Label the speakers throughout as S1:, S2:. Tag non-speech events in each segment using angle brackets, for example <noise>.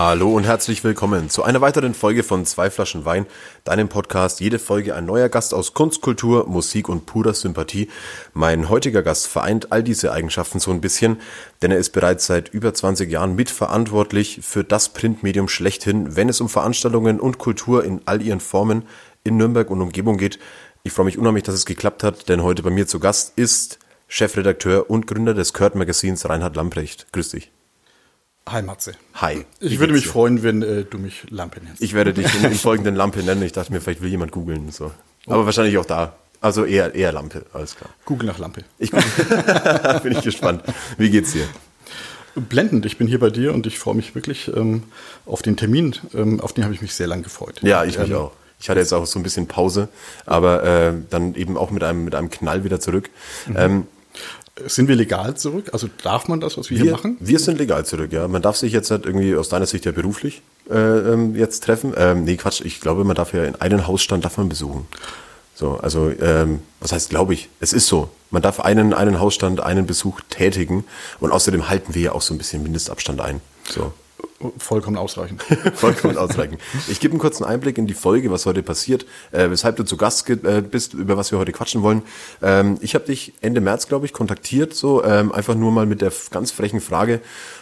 S1: Hallo und herzlich willkommen zu einer weiteren Folge von Zwei Flaschen Wein, deinem Podcast. Jede Folge ein neuer Gast aus Kunst, Kultur, Musik und purer Sympathie. Mein heutiger Gast vereint all diese Eigenschaften so ein bisschen, denn er ist bereits seit über 20 Jahren mitverantwortlich für das Printmedium schlechthin, wenn es um Veranstaltungen und Kultur in all ihren Formen in Nürnberg und Umgebung geht. Ich freue mich unheimlich, dass es geklappt hat, denn heute bei mir zu Gast ist Chefredakteur und Gründer des Kurt Magazins Reinhard Lamprecht. Grüß dich.
S2: Hi Matze.
S1: Hi.
S2: Ich würde mich freuen, wenn äh, du mich Lampe nennst.
S1: Ich werde dich in, in folgenden Lampe nennen. Ich dachte mir, vielleicht will jemand googeln. So. Aber wahrscheinlich auch da. Also eher, eher Lampe, alles klar.
S2: Google nach Lampe.
S1: Ich <laughs> bin ich gespannt. Wie geht's dir?
S2: Blendend, ich bin hier bei dir und ich freue mich wirklich ähm, auf den Termin. Ähm, auf den habe ich mich sehr lang gefreut.
S1: Ja, ich mich
S2: Ähm,
S1: auch. Ich hatte jetzt auch so ein bisschen Pause, aber äh, dann eben auch mit einem, mit einem Knall wieder zurück. Ähm,
S2: Sind wir legal zurück? Also darf man das, was wir, hier
S1: wir,
S2: machen?
S1: wir sind legal zurück, ja. Man darf sich jetzt halt irgendwie aus deiner Sicht ja beruflich äh, ähm, jetzt treffen. Ähm, nee, Quatsch, ich glaube, man darf ja in einen Hausstand darf man besuchen. So, also ähm, was heißt glaube ich? Es ist so. Man darf einen, einen Hausstand, einen Besuch tätigen und außerdem halten wir ja auch so ein bisschen Mindestabstand ein. So.
S2: Vollkommen ausreichend. <laughs>
S1: Vollkommen ausreichend. Ich gebe einen kurzen Einblick in die Folge, was heute passiert, äh, weshalb du zu Gast äh, bist, über was wir heute quatschen wollen. Ähm, ich habe dich Ende März, glaube ich, kontaktiert, so ähm, einfach nur mal mit der ganz frechen Frage,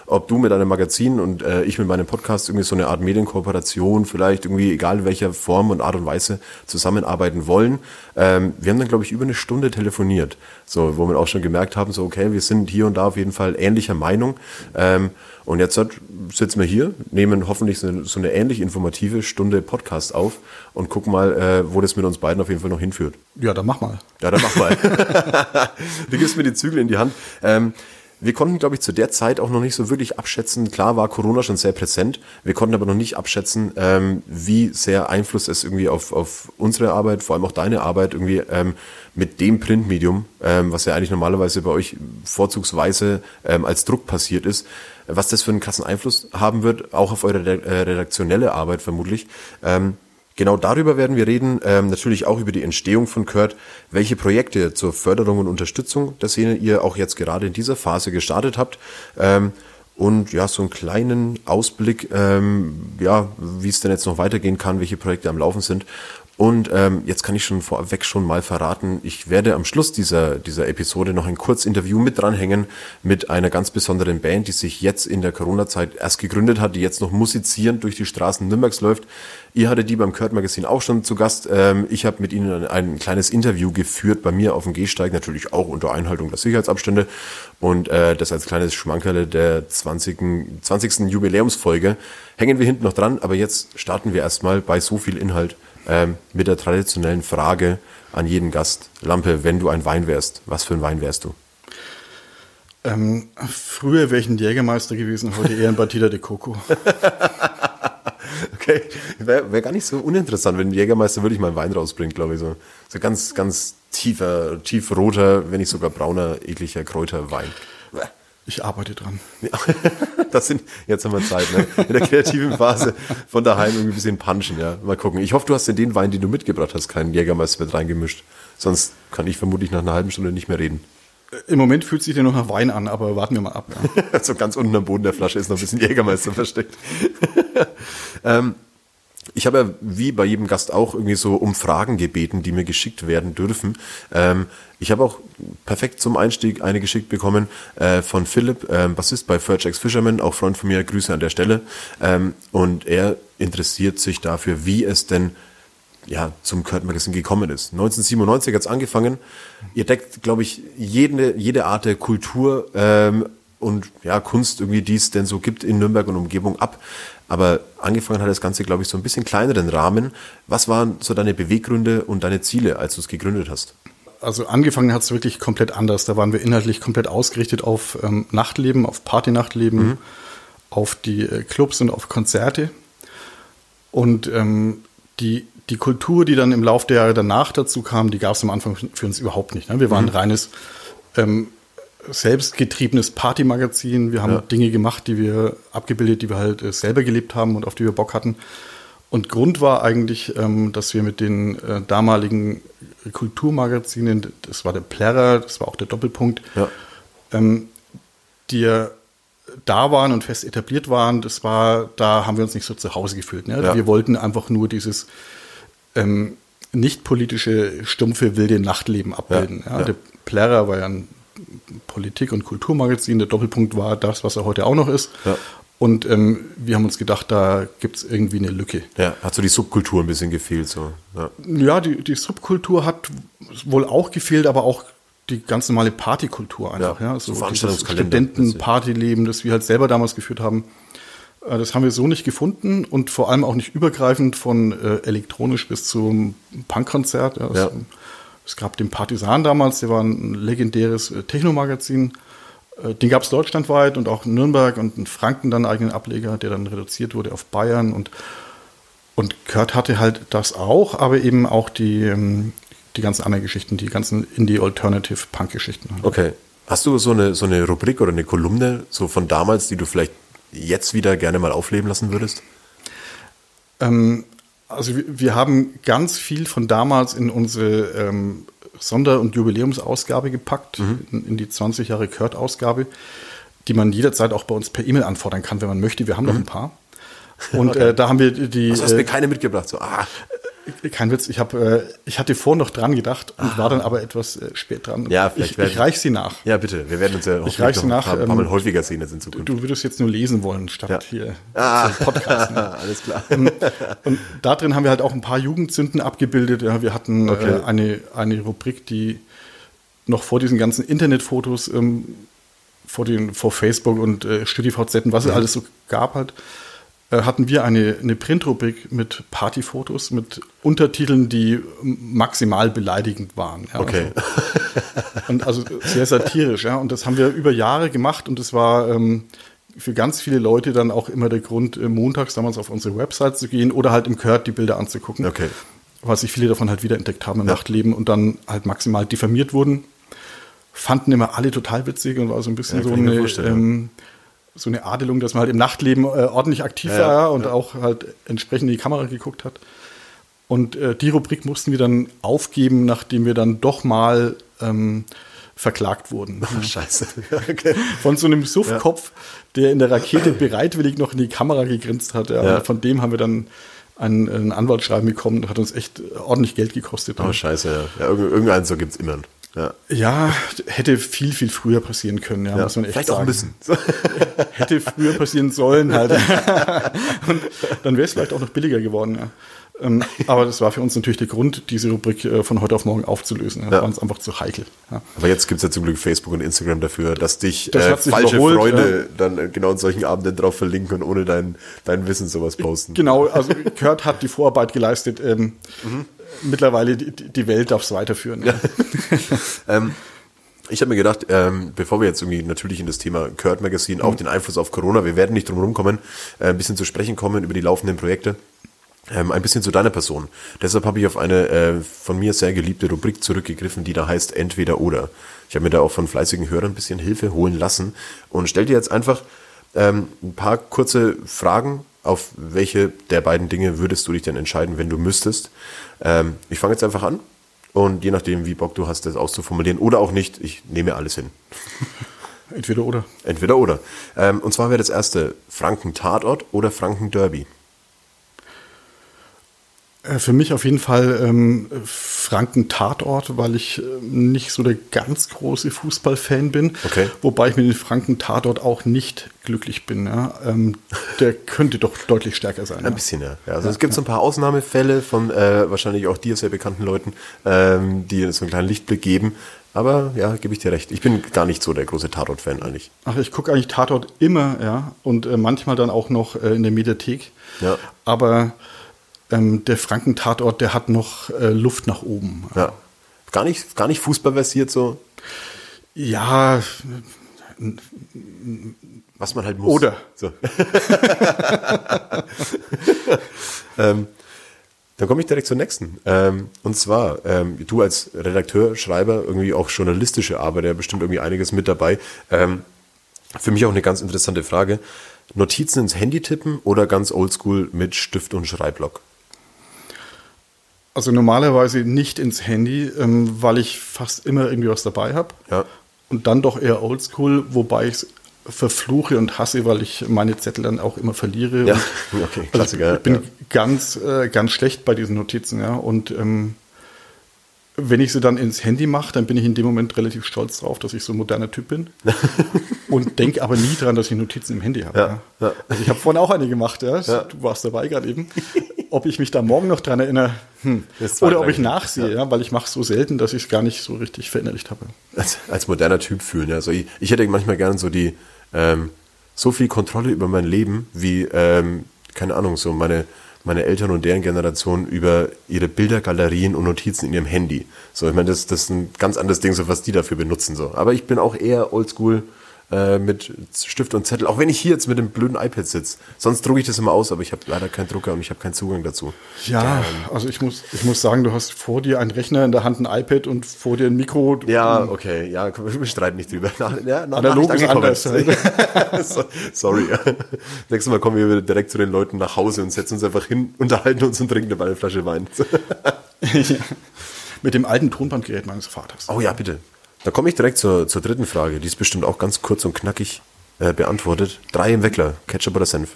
S1: ob du mit deinem Magazin und äh, ich mit meinem Podcast irgendwie so eine Art Medienkooperation, vielleicht irgendwie egal in welcher Form und Art und Weise zusammenarbeiten wollen. Ähm, wir haben dann, glaube ich, über eine Stunde telefoniert, so wo wir auch schon gemerkt haben, so okay, wir sind hier und da auf jeden Fall ähnlicher Meinung. Ähm, und jetzt sitzen wir hier, nehmen hoffentlich so, so eine ähnlich informative Stunde Podcast auf und gucken mal, äh, wo das mit uns beiden auf jeden Fall noch hinführt.
S2: Ja, dann mach mal.
S1: Ja, dann mach mal. <laughs> du gibst mir die Zügel in die Hand. Ähm, wir konnten, glaube ich, zu der Zeit auch noch nicht so wirklich abschätzen. Klar war Corona schon sehr präsent. Wir konnten aber noch nicht abschätzen, ähm, wie sehr Einfluss es irgendwie auf, auf unsere Arbeit, vor allem auch deine Arbeit irgendwie ähm, mit dem Printmedium, ähm, was ja eigentlich normalerweise bei euch vorzugsweise ähm, als Druck passiert ist, was das für einen krassen Einfluss haben wird, auch auf eure re- äh, redaktionelle Arbeit vermutlich. Ähm, Genau darüber werden wir reden, ähm, natürlich auch über die Entstehung von Kurt, welche Projekte zur Förderung und Unterstützung der Szene ihr auch jetzt gerade in dieser Phase gestartet habt. Ähm, und ja, so einen kleinen Ausblick, ähm, ja, wie es denn jetzt noch weitergehen kann, welche Projekte am Laufen sind. Und ähm, jetzt kann ich schon vorweg schon mal verraten, ich werde am Schluss dieser, dieser Episode noch ein Kurzinterview mit dranhängen mit einer ganz besonderen Band, die sich jetzt in der Corona-Zeit erst gegründet hat, die jetzt noch musizierend durch die Straßen Nürnbergs läuft. Ihr hattet die beim Kurt Magazin auch schon zu Gast. Ähm, ich habe mit ihnen ein, ein kleines Interview geführt bei mir auf dem Gehsteig, natürlich auch unter Einhaltung der Sicherheitsabstände. Und äh, das als kleines Schmankerle der 20. 20. Jubiläumsfolge hängen wir hinten noch dran, aber jetzt starten wir erstmal bei so viel Inhalt ähm, mit der traditionellen Frage an jeden Gast. Lampe, wenn du ein Wein wärst, was für ein Wein wärst du?
S2: Ähm, früher wäre ich ein Jägermeister gewesen, heute eher ein Batida de Coco. <laughs>
S1: Okay, wäre wär gar nicht so uninteressant, wenn ein Jägermeister wirklich mal einen Wein rausbringt, glaube ich. So, so ganz, ganz tiefer, tiefroter, wenn nicht sogar brauner, ekliger Kräuterwein.
S2: Ich arbeite dran.
S1: Ja, <laughs> das sind, jetzt haben wir Zeit, ne? In der kreativen Phase von daheim irgendwie ein bisschen punchen, ja. Mal gucken. Ich hoffe, du hast in den Wein, den du mitgebracht hast, keinen Jägermeister mit reingemischt. Sonst kann ich vermutlich nach einer halben Stunde nicht mehr reden.
S2: Im Moment fühlt sich der noch nach Wein an, aber warten wir mal ab. Ja. <laughs>
S1: so ganz unten am Boden der Flasche ist noch ein bisschen Jägermeister versteckt. <laughs> ähm, ich habe ja wie bei jedem Gast auch irgendwie so um Fragen gebeten, die mir geschickt werden dürfen. Ähm, ich habe auch perfekt zum Einstieg eine geschickt bekommen äh, von Philipp, ähm, Bassist bei Furgex Fisherman, auch Freund von mir, Grüße an der Stelle. Ähm, und er interessiert sich dafür, wie es denn ja, zum Kurt Magazine gekommen ist. 1997 hat's angefangen. Ihr deckt, glaube ich, jede, jede Art der Kultur ähm, und ja, Kunst irgendwie, die es denn so gibt in Nürnberg und Umgebung ab. Aber angefangen hat das Ganze, glaube ich, so ein bisschen kleineren Rahmen. Was waren so deine Beweggründe und deine Ziele, als du es gegründet hast?
S2: also angefangen hat es wirklich komplett anders. Da waren wir inhaltlich komplett ausgerichtet auf ähm, Nachtleben, auf Partynachtleben, mhm. auf die äh, Clubs und auf Konzerte. Und ähm, die, die Kultur, die dann im Laufe der Jahre danach dazu kam, die gab es am Anfang für uns überhaupt nicht. Ne? Wir waren mhm. reines ähm, selbstgetriebenes Partymagazin. Wir haben ja. Dinge gemacht, die wir abgebildet, die wir halt äh, selber gelebt haben und auf die wir Bock hatten. Und Grund war eigentlich, ähm, dass wir mit den äh, damaligen Kulturmagazinen, das war der Plärrer, das war auch der Doppelpunkt, ja. ähm, die ja da waren und fest etabliert waren, das war, da haben wir uns nicht so zu Hause gefühlt. Ne? Ja. Wir wollten einfach nur dieses ähm, nicht politische, stumpfe, wilde Nachtleben abbilden. Ja, der Plärrer war ja ein Politik- und Kulturmagazin. Der Doppelpunkt war das, was er heute auch noch ist. Ja. Und ähm, wir haben uns gedacht, da gibt es irgendwie eine Lücke.
S1: Ja, hat so die Subkultur ein bisschen gefehlt. So.
S2: Ja, ja die, die Subkultur hat wohl auch gefehlt, aber auch die ganz normale Partykultur einfach. Ja, ja. So, so Studenten-Partyleben, das wir halt selber damals geführt haben. Äh, das haben wir so nicht gefunden und vor allem auch nicht übergreifend von äh, elektronisch bis zum Punkkonzert. Ja, ja. Es gab den Partisan damals, der war ein legendäres äh, Technomagazin. Äh, den gab es deutschlandweit und auch in Nürnberg und in Franken dann einen eigenen Ableger, der dann reduziert wurde auf Bayern. Und, und Kurt hatte halt das auch, aber eben auch die, ähm, die ganzen anderen Geschichten, die ganzen Indie-Alternative-Punk-Geschichten.
S1: Okay. Hast du so eine, so eine Rubrik oder eine Kolumne so von damals, die du vielleicht jetzt wieder gerne mal aufleben lassen würdest?
S2: Ähm, also wir, wir haben ganz viel von damals in unsere ähm, Sonder- und Jubiläumsausgabe gepackt, mhm. in, in, die 20 Jahre Kurt-Ausgabe, die man jederzeit auch bei uns per E-Mail anfordern kann, wenn man möchte. Wir haben mhm. noch ein paar. Und <laughs> okay. äh, da haben wir die.
S1: Was hast du mir äh, keine mitgebracht? So, ah.
S2: Kein Witz, ich, hab, äh, ich hatte vorhin noch dran gedacht und ah. war dann aber etwas äh, spät dran.
S1: Ja, vielleicht
S2: ich, ich reich sie nach.
S1: Ja, bitte. Wir werden uns ja
S2: ich reich sie nach,
S1: ein paar, Mal ähm, häufiger sehen jetzt in Zukunft.
S2: Du würdest jetzt nur lesen wollen, statt ja. hier
S1: ah. Podcast. <laughs> Ne? Alles klar.
S2: Und, und da drin haben wir halt auch ein paar Jugendzünden abgebildet. Ja, wir hatten okay. äh, eine, eine Rubrik, die noch vor diesen ganzen Internetfotos, ähm, vor, den, vor Facebook und äh, StudiVZ, was es alles so gab halt, äh, hatten wir eine, eine Printrubrik mit Partyfotos, mit Untertiteln, die maximal beleidigend waren.
S1: Ja, okay.
S2: Also, und also sehr satirisch, ja. Und das haben wir über Jahre gemacht und es war ähm, für ganz viele Leute dann auch immer der Grund, äh, montags damals auf unsere Website zu gehen oder halt im Kurt die Bilder anzugucken.
S1: Okay.
S2: Weil sich viele davon halt wiederentdeckt haben im ja. Nachtleben und dann halt maximal diffamiert wurden. Fanden immer alle total witzig und war so ein bisschen ja, so eine. So eine Adelung, dass man halt im Nachtleben äh, ordentlich aktiv ja, war und ja. auch halt entsprechend in die Kamera geguckt hat. Und äh, die Rubrik mussten wir dann aufgeben, nachdem wir dann doch mal ähm, verklagt wurden. <laughs>
S1: Oh, scheiße. <laughs>
S2: okay. Von so einem Suffkopf, ja. der in der Rakete bereitwillig noch in die Kamera gegrinst hat. Ja. Von dem haben wir dann ein, ein Anwaltsschreiben bekommen. Hat uns echt ordentlich Geld gekostet.
S1: Oh, scheiße, ja. ja irgendeinen so gibt es immer.
S2: Ja. ja, hätte viel, viel früher passieren können, ja, ja. muss man echt
S1: Vielleicht
S2: sagen.
S1: auch ein bisschen. <laughs>
S2: hätte früher passieren sollen halt. <laughs> Und dann wäre es vielleicht auch noch billiger geworden, ja. Ähm, aber das war für uns natürlich der Grund, diese Rubrik äh, von heute auf morgen aufzulösen. Das ja. war uns einfach zu heikel. Ja.
S1: Aber jetzt gibt es ja zum Glück Facebook und Instagram dafür, dass dich das äh, falsche überholt, Freunde ja. dann äh, genau in solchen Abenden drauf verlinken und ohne dein, dein Wissen sowas posten.
S2: Genau, also Kurt hat die Vorarbeit geleistet. Ähm, mhm mittlerweile die, die Welt darf es weiterführen. Ja. <laughs>
S1: ähm, ich habe mir gedacht, ähm, bevor wir jetzt irgendwie natürlich in das Thema Kurt Magazine, auch mhm. den Einfluss auf Corona, wir werden nicht drum herum kommen, äh, ein bisschen zu sprechen kommen über die laufenden Projekte. Ähm, ein bisschen zu deiner Person. Deshalb habe ich auf eine äh, von mir sehr geliebte Rubrik zurückgegriffen, die da heißt Entweder oder. Ich habe mir da auch von fleißigen Hörern ein bisschen Hilfe holen lassen und stell dir jetzt einfach ähm, ein paar kurze Fragen auf welche der beiden Dinge würdest du dich denn entscheiden, wenn du müsstest? Ähm, ich fange jetzt einfach an und je nachdem, wie Bock du hast, das auszuformulieren oder auch nicht, ich nehme alles hin. <laughs>
S2: Entweder oder.
S1: Entweder oder. Ähm, und zwar wäre das erste Franken Tatort oder Franken Derby.
S2: Äh, für mich auf jeden Fall ähm, Franken-Tatort, weil ich äh, nicht so der ganz große Fußballfan bin.
S1: Okay.
S2: Wobei ich mit dem Franken-Tatort auch nicht glücklich bin. Ja. Ähm, der <laughs> könnte doch deutlich stärker sein.
S1: Ein ja. bisschen, ja. ja also ja, es gibt so ein paar Ausnahmefälle von äh, wahrscheinlich auch dir sehr bekannten Leuten, ähm, die so einen kleinen Lichtblick geben. Aber ja, gebe ich dir recht. Ich bin gar nicht so der große Tatort-Fan eigentlich.
S2: Ach, ich gucke eigentlich Tatort immer, ja. Und äh, manchmal dann auch noch äh, in der Mediathek.
S1: Ja.
S2: Aber ähm, der Frankentatort, der hat noch äh, Luft nach oben.
S1: Ja. Gar nicht, gar nicht fußballversiert so,
S2: Ja,
S1: was man halt muss.
S2: Oder.
S1: So. <laughs> ähm, dann komme ich direkt zur nächsten. Ähm, und zwar, ähm, du als Redakteur, Schreiber, irgendwie auch journalistische Arbeit, ja bestimmt irgendwie einiges mit dabei. Ähm, für mich auch eine ganz interessante Frage. Notizen ins Handy tippen oder ganz oldschool mit Stift und Schreibblock?
S2: Also normalerweise nicht ins Handy, ähm, weil ich fast immer irgendwie was dabei habe.
S1: Ja.
S2: Und dann doch eher oldschool, wobei ich es verfluche und hasse, weil ich meine Zettel dann auch immer verliere.
S1: Ja,
S2: Und, <laughs>
S1: okay,
S2: also
S1: Klassiker.
S2: ich bin
S1: ja.
S2: ganz, äh, ganz schlecht bei diesen Notizen, ja. Und ähm, wenn ich sie dann ins Handy mache, dann bin ich in dem Moment relativ stolz drauf, dass ich so ein moderner Typ bin. <laughs> und denke aber nie dran, dass ich Notizen im Handy habe.
S1: Ja,
S2: Ja. Also ich habe vorhin auch eine gemacht, ja. Du warst dabei gerade eben. Ob ich mich da morgen noch dran erinnere, hm. Oder ob ich nachsehe, ja. weil ich mache es so selten, dass ich es gar nicht so richtig verinnerlicht habe.
S1: als, als moderner Typ fühlen. Ja. Also ich, ich hätte manchmal gern so die ähm, so viel Kontrolle über mein Leben wie ähm, keine Ahnung so meine meine Eltern und deren Generation über ihre Bildergalerien und Notizen in ihrem Handy. So ich meine das das ist ein ganz anderes Ding so was die dafür benutzen so. Aber ich bin auch eher Oldschool äh, mit Stift und Zettel. Auch wenn ich hier jetzt mit dem blöden iPad sitze. Sonst drucke ich das immer aus, aber ich habe leider keinen Drucker und ich habe keinen Zugang dazu.
S2: Ja, also ich muss, ich muss sagen, du hast vor dir einen Rechner in der Hand, ein iPad und vor dir ein Mikro.
S1: Ja, okay, ja, <laughs> wir streiten nicht drüber. Nach, ja, nach,
S2: Analog ist anders, <laughs>
S1: So- Sorry. <laughs> Nächstes Mal kommen wir wieder direkt zu den Leuten nach Hause und setzen uns einfach hin, unterhalten uns und trinken dabei eine Flasche Wein.
S2: Mit dem alten Tonbandgerät meines Vaters.
S1: Oh ja, bitte. Da komme ich direkt zur, zur dritten Frage. Die ist bestimmt auch ganz kurz und knackig äh, beantwortet. Drei im Weckler. Ketchup oder Senf?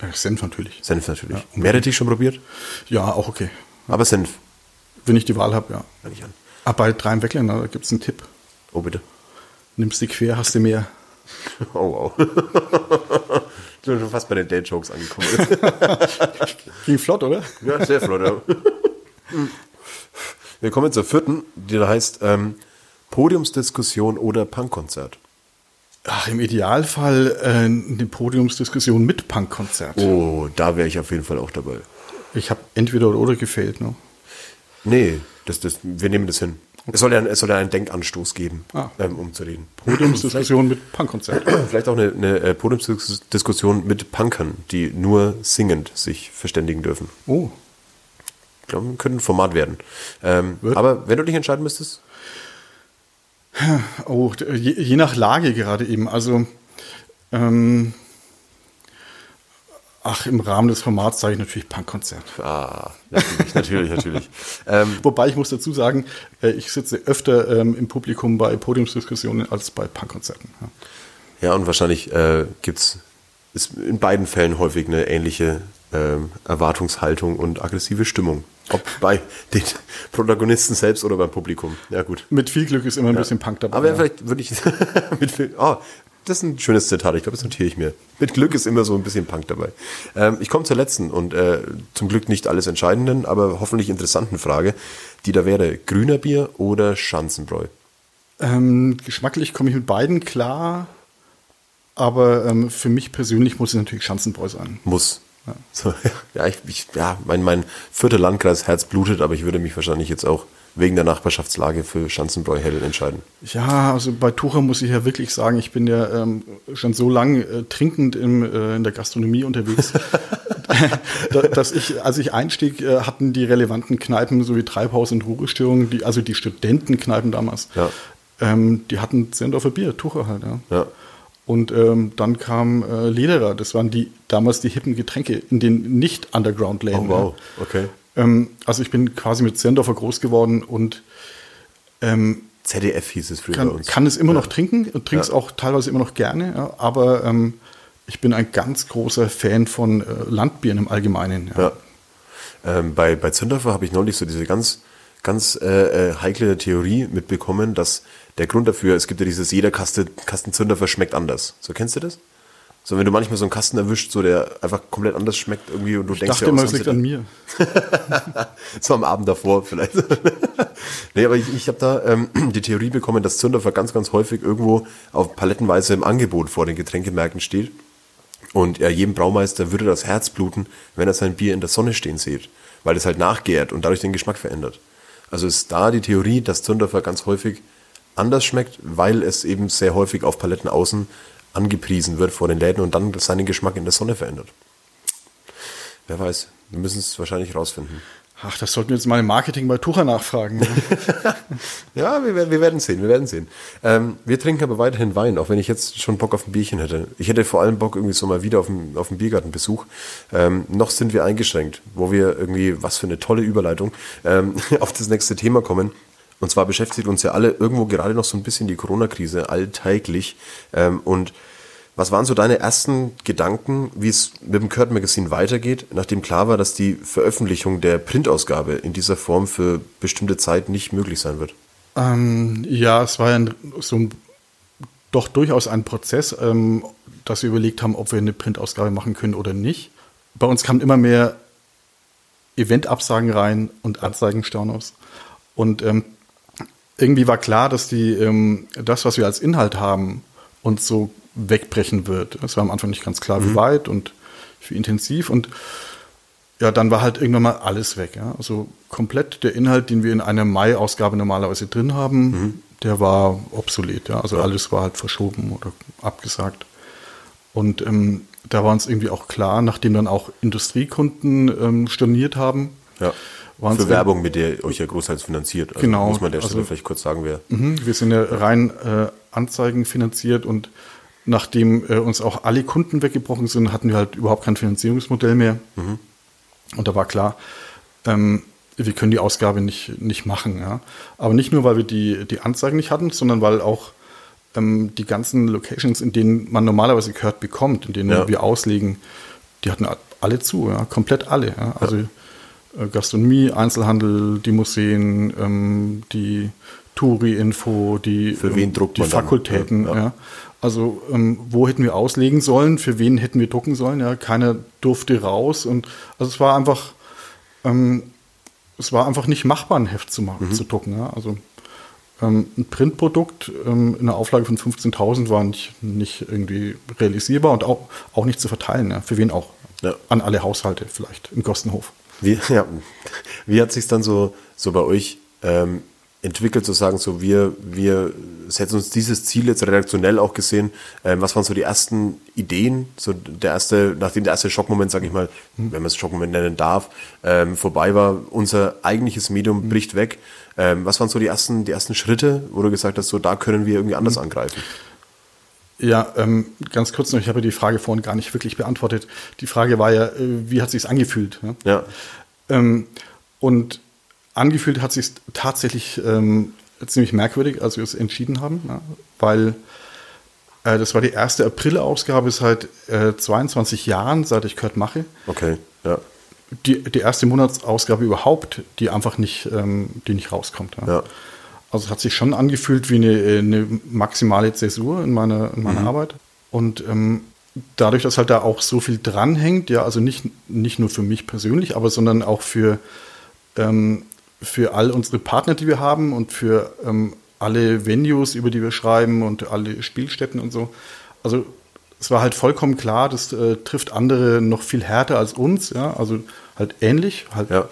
S2: Äh, Senf natürlich.
S1: Senf natürlich. Meerrettich schon probiert?
S2: Ja, auch okay.
S1: Aber Senf.
S2: Wenn ich die Wahl habe, ja.
S1: Fang ich an.
S2: Aber bei drei im Weckländer, da gibt es einen Tipp.
S1: Oh, bitte.
S2: Nimmst die quer, hast du mehr. <laughs>
S1: Oh, wow. <laughs> Ich bin schon fast bei den Date-Jokes angekommen. <laughs>
S2: Ging flott, oder?
S1: Ja, sehr flott. Ja. Wir kommen zur vierten, die da heißt ähm, Podiumsdiskussion oder Punkkonzert.
S2: Ach, im Idealfall äh, eine Podiumsdiskussion mit Punkkonzert.
S1: Oh, da wäre ich auf jeden Fall auch dabei.
S2: Ich habe entweder oder, oder gefehlt. Ne?
S1: Nee, das, das, wir nehmen das hin. Es soll ja, es soll ja einen Denkanstoß geben,
S2: Ah.
S1: ähm, um zu reden.
S2: Podiumsdiskussion mit Punkkonzert. <clears throat>
S1: Vielleicht auch eine, eine äh, Podiumsdiskussion mit Punkern, die nur singend sich verständigen dürfen.
S2: Oh,
S1: Ich glaube, könnte ein Format werden. Ähm, aber wenn du dich entscheiden müsstest,
S2: oh d- je, je nach Lage gerade eben. Also, ähm, ach, im Rahmen des Formats sage ich natürlich Punkkonzert.
S1: ah, natürlich, natürlich, natürlich. <laughs> Ähm,
S2: Wobei ich muss dazu sagen, äh, ich sitze öfter ähm, im Publikum bei Podiumsdiskussionen als bei Punkkonzerten. Ja.
S1: Ja, und wahrscheinlich äh, gibt's ist in beiden Fällen häufig eine ähnliche ähm, Erwartungshaltung und aggressive Stimmung. Ob bei den <laughs> Protagonisten selbst oder beim Publikum. Ja, gut.
S2: Mit viel Glück ist immer ein bisschen Punk dabei.
S1: Aber
S2: ja.
S1: vielleicht würde ich <laughs> mit viel, oh, das ist ein schönes Zitat, ich glaube, das notiere ich mir. Mit Glück ist immer so ein bisschen Punk dabei. Ähm, ich komme zur letzten und äh, zum Glück nicht alles Entscheidenden, aber hoffentlich interessanten Frage, die da wäre Grüner Bier oder Schanzenbräu?
S2: Ähm, geschmacklich komme ich mit beiden klar, aber ähm, für mich persönlich muss es natürlich Schanzenbräu sein.
S1: Muss. So, <laughs> ja, ich, ich, ja mein, mein vierter Landkreis Herz blutet, aber ich würde mich wahrscheinlich jetzt auch wegen der Nachbarschaftslage für Schanzenbräu Hell entscheiden.
S2: Ja, also bei Tucher muss ich ja wirklich sagen, ich bin ja ähm, schon so lange äh, trinkend im, äh, in der Gastronomie unterwegs, <laughs> da- dass ich, als ich einstieg, äh, hatten die relevanten Kneipen sowie Treibhaus und Ruhestörungen, die, also die Studentenkneipen damals,
S1: Ja.
S2: ähm, die hatten Zendorfer Bier, Tucher halt, ja.
S1: Ja.
S2: Und ähm, dann kam äh, Lederer, das waren die damals die hippen Getränke in den Nicht-Underground-Läden.
S1: Oh, wow. Okay.
S2: Ja. Ähm, also ich bin quasi mit Zendorfer groß geworden und ähm,
S1: ZDF hieß es früher bei
S2: kann,
S1: uns.
S2: kann es immer noch trinken und trinke es
S1: Ja.
S2: auch teilweise immer noch gerne, ja, aber ähm, ich bin ein ganz großer Fan von äh, Landbieren im Allgemeinen. Ja.
S1: Ja. Ähm, bei, bei Zündorfer habe ich neulich so diese ganz, ganz äh, äh, heikle Theorie mitbekommen, dass der Grund dafür, es gibt ja dieses, jeder Kaste, Kasten Zündorfer schmeckt anders. So kennst du das? So, wenn du manchmal so einen Kasten erwischt, so der einfach komplett anders schmeckt irgendwie und du
S2: Ich
S1: denkst
S2: dachte
S1: ja,
S2: immer, es liegt an mir. <laughs>
S1: So am Abend davor vielleicht. <laughs> nee, aber ich, ich habe da ähm, <clears throat> die Theorie bekommen, dass Zündorfer ganz, ganz häufig irgendwo auf palettenweise im Angebot vor den Getränkemärkten steht. Und ja, jedem Braumeister würde das Herz bluten, wenn er sein Bier in der Sonne stehen sieht, weil es halt nachgärt und dadurch den Geschmack verändert. Also ist da die Theorie, dass Zündorfer ganz häufig anders schmeckt, weil es eben sehr häufig auf Paletten außen angepriesen wird vor den Läden und dann seinen Geschmack in der Sonne verändert. Wer weiß, wir müssen es wahrscheinlich rausfinden.
S2: Ach, das sollten wir jetzt mal im Marketing bei Tucher nachfragen. <laughs>
S1: Ja, wir, werden- wir werden sehen, wir werden sehen. Ähm, wir trinken aber weiterhin Wein, auch wenn ich jetzt schon Bock auf ein Bierchen hätte. Ich hätte vor allem Bock irgendwie so mal wieder auf einen, auf einen Biergartenbesuch. Ähm, noch sind wir eingeschränkt, wo wir irgendwie, was für eine tolle Überleitung, ähm, <laughs> auf das nächste Thema kommen. Und zwar beschäftigt uns ja alle irgendwo gerade noch so ein bisschen die Corona-Krise alltäglich. Ähm, und was waren so deine ersten Gedanken, wie es mit dem Kurt Magazine weitergeht, nachdem klar war, dass die Veröffentlichung der Printausgabe in dieser Form für bestimmte Zeit nicht möglich sein wird?
S2: ähm, ja, es war ja so ein, doch durchaus ein Prozess, ähm, dass wir überlegt haben, ob wir eine Printausgabe machen können oder nicht. Bei uns kamen immer mehr Eventabsagen rein und Anzeigenstornos. Und ähm, irgendwie war klar, dass die, ähm, das, was wir als Inhalt haben, uns so wegbrechen wird. Es war am Anfang nicht ganz klar, wie weit und wie intensiv. Und ja, dann war halt irgendwann mal alles weg. Ja? Also komplett der Inhalt, den wir in einer Mai-Ausgabe normalerweise drin haben, der war obsolet. Ja? Also alles war halt verschoben oder abgesagt. Und ähm, da war uns irgendwie auch klar, nachdem dann auch Industriekunden ähm, storniert haben,
S1: Ja. Für Werbung, mit der euch ja großteils finanziert. Also
S2: Genau,
S1: Muss man der Stelle
S2: also-
S1: vielleicht kurz sagen, wer.
S2: Mhm, Wir sind ja rein äh, Anzeigen finanziert und nachdem äh, uns auch alle Kunden weggebrochen sind, hatten wir halt überhaupt kein Finanzierungsmodell mehr. Und da war klar, ähm, wir können die Ausgabe nicht, nicht machen. Ja. Aber nicht nur, weil wir die, die Anzeigen nicht hatten, sondern weil auch ähm, die ganzen Locations, in denen man normalerweise gehört bekommt, in denen
S1: Ja.
S2: wir auslegen, die hatten alle zu, ja, komplett alle. Ja. Also äh, Gastronomie, Einzelhandel, die Museen, ähm, die Touri-Info, die, die
S1: dann?
S2: Fakultäten.
S1: Ja,
S2: ja. Also ähm, wo hätten wir auslegen sollen, für wen hätten wir drucken sollen? Ja, keiner durfte raus und also es war einfach, ähm, es war einfach nicht machbar, ein Heft zu
S1: Mhm.
S2: machen, zu drucken. Ja. Also ähm, ein Printprodukt ähm, in einer Auflage von 15.000 war nicht, nicht irgendwie realisierbar und auch, auch nicht zu verteilen. Ja. Für wen auch?
S1: Ja.
S2: An alle Haushalte vielleicht im Kostenhof.
S1: Wie, <laughs> ja, wie hat sich dann so, so bei euch ähm, entwickelt, zu sagen, so wir, wir setzen uns dieses Ziel jetzt redaktionell auch gesehen. Ähm, was waren so die ersten Ideen? So der erste, nachdem der erste Schockmoment, sage ich mal, wenn man es Schockmoment nennen darf, ähm, vorbei war, unser eigentliches Medium bricht weg. Ähm, was waren so die ersten, die ersten Schritte, wo du gesagt hast, so da können wir irgendwie anders angreifen?
S2: Ja, ähm, ganz kurz noch, ich habe die Frage vorhin gar nicht wirklich beantwortet. Die Frage war ja, äh, wie hat sich's angefühlt? Ja?
S1: Ja,
S2: Ähm, und angefühlt hat sich tatsächlich ähm, ziemlich merkwürdig, als wir es entschieden haben, ja, weil äh, das war die erste April-Ausgabe seit äh, 22 Jahren, seit ich Kurt mache.
S1: okay, ja,
S2: Die, die erste Monatsausgabe überhaupt, die einfach nicht, ähm, die nicht rauskommt. Ja.
S1: ja,
S2: Also es hat sich schon angefühlt wie eine, eine maximale Zäsur in meiner, in meiner Arbeit. Und ähm, dadurch, dass halt da auch so viel dranhängt, ja, also nicht, nicht nur für mich persönlich, aber sondern auch für, ähm, für all unsere Partner, die wir haben und für ähm, alle Venues, über die wir schreiben und alle Spielstätten und so. Also es war halt vollkommen klar, das äh, trifft andere noch viel härter als uns, ja, also halt ähnlich, halt
S1: Ja.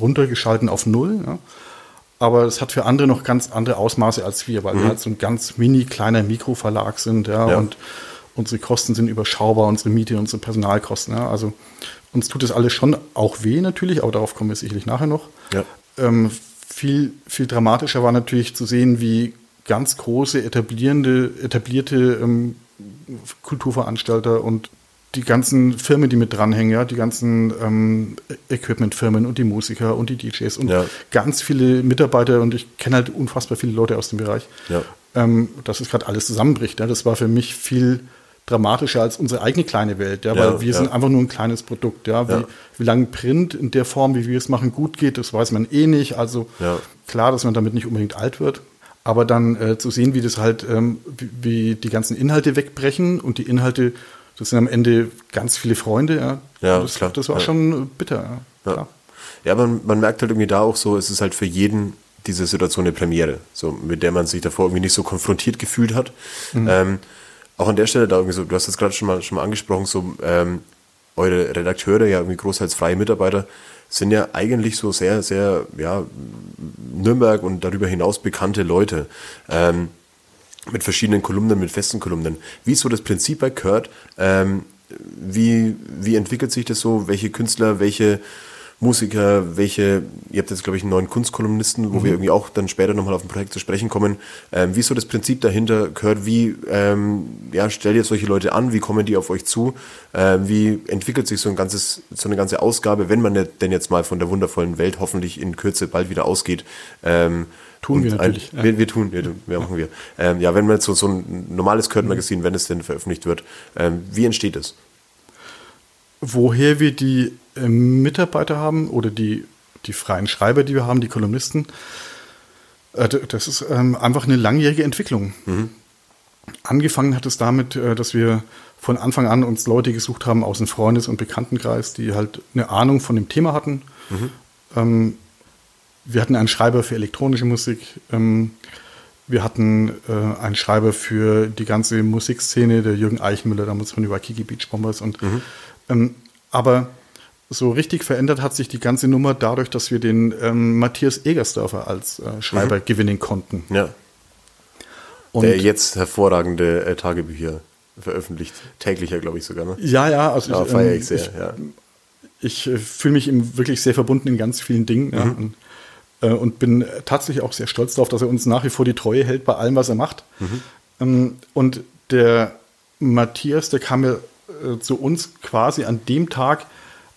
S2: runtergeschalten auf Null, ja. Aber es hat für andere noch ganz andere Ausmaße als wir, weil wir halt so ein ganz mini kleiner Mikroverlag sind, ja,
S1: Ja.
S2: und unsere Kosten sind überschaubar, unsere Miete, unsere Personalkosten, ja. Also uns tut das alles schon auch weh natürlich, aber darauf kommen wir sicherlich nachher noch.
S1: Ja.
S2: Ähm, viel, viel dramatischer war natürlich zu sehen, wie ganz große, etablierende, etablierte ähm, Kulturveranstalter und die ganzen Firmen, die mit dranhängen, ja, die ganzen ähm, Equipmentfirmen und die Musiker und die DJs und
S1: Ja.
S2: ganz viele Mitarbeiter und ich kenne halt unfassbar viele Leute aus dem Bereich,
S1: Ja.
S2: ähm, dass es gerade alles zusammenbricht. Ja. Das war für mich viel dramatischer als unsere eigene kleine Welt, ja,
S1: Ja,
S2: weil wir
S1: ja.
S2: sind einfach nur ein kleines Produkt. Ja. Wie,
S1: Ja.
S2: wie lange Print in der Form, wie wir es machen, gut geht, das weiß man eh nicht. Also
S1: Ja.
S2: klar, dass man damit nicht unbedingt alt wird. Aber dann äh, zu sehen, wie das halt, ähm, wie, wie die ganzen Inhalte wegbrechen und die Inhalte, das sind am Ende ganz viele Freunde, ja.
S1: Ja,
S2: das,
S1: klar,
S2: das war
S1: ja.
S2: schon bitter, ja.
S1: Ja, ja man, man merkt halt irgendwie da auch so, es ist halt für jeden diese Situation eine Premiere, so mit der man sich davor irgendwie nicht so konfrontiert gefühlt hat. Ähm, auch an der Stelle da irgendwie so, du hast es gerade schon mal, schon mal angesprochen, so ähm, eure Redakteure, ja irgendwie großteils freie Mitarbeiter, sind ja eigentlich so sehr, sehr, ja, Nürnberg und darüber hinaus bekannte Leute. Ähm, mit verschiedenen Kolumnen, mit festen Kolumnen. Wie ist so das Prinzip bei Kurt? Ähm, wie, wie entwickelt sich das so? Welche Künstler, welche Musiker, welche, ihr habt jetzt, glaube ich, einen neuen Kunstkolumnisten, wo mhm. wir irgendwie auch dann später nochmal auf ein Projekt zu sprechen kommen. Ähm, wie ist so das Prinzip dahinter, Kurt? Wie ähm, ja, stellt ihr solche Leute an? Wie kommen die auf euch zu? Ähm, wie entwickelt sich so ein ganzes, so eine ganze Ausgabe, wenn man denn jetzt mal von der wundervollen Welt hoffentlich in Kürze bald wieder ausgeht? Ähm,
S2: Tun wir natürlich.
S1: Ein, wir, wir, tun, wir, wir machen wir. Ähm, ja, wenn man jetzt so, so ein normales Kurt-Magazin, wenn es denn veröffentlicht wird, ähm, wie entsteht es?
S2: Woher wir die äh, Mitarbeiter haben oder die, die freien Schreiber, die wir haben, die Kolumnisten, äh, das ist ähm, einfach eine langjährige Entwicklung. Mhm. Angefangen hat es damit, äh, dass wir von Anfang an uns Leute gesucht haben aus dem Freundes- und Bekanntenkreis, die halt eine Ahnung von dem Thema hatten. Mhm. Ähm, wir hatten einen Schreiber für elektronische Musik. Ähm, wir hatten äh, einen Schreiber für die ganze Musikszene, der Jürgen Eichenmüller, damals von den Waikiki Beach Bombers. Und mhm. Ähm, aber so richtig verändert hat sich die ganze Nummer dadurch, dass wir den ähm, Matthias Egersdorfer als äh, Schreiber mhm. gewinnen konnten.
S1: Ja. Und Der jetzt hervorragende äh, Tagebücher veröffentlicht. Täglicher, glaube ich sogar. Ne?
S2: Ja, ja. Also
S1: ja, ich, feiere ähm, ich sehr. Ich, ja.
S2: ich äh, fühle mich ihm wirklich sehr verbunden in ganz vielen Dingen. Mhm. Ja, und, äh, und, bin tatsächlich auch sehr stolz darauf, dass er uns nach wie vor die Treue hält bei allem, was er macht. Mhm. Ähm, und der Matthias, der kam mir äh, zu uns quasi an dem Tag,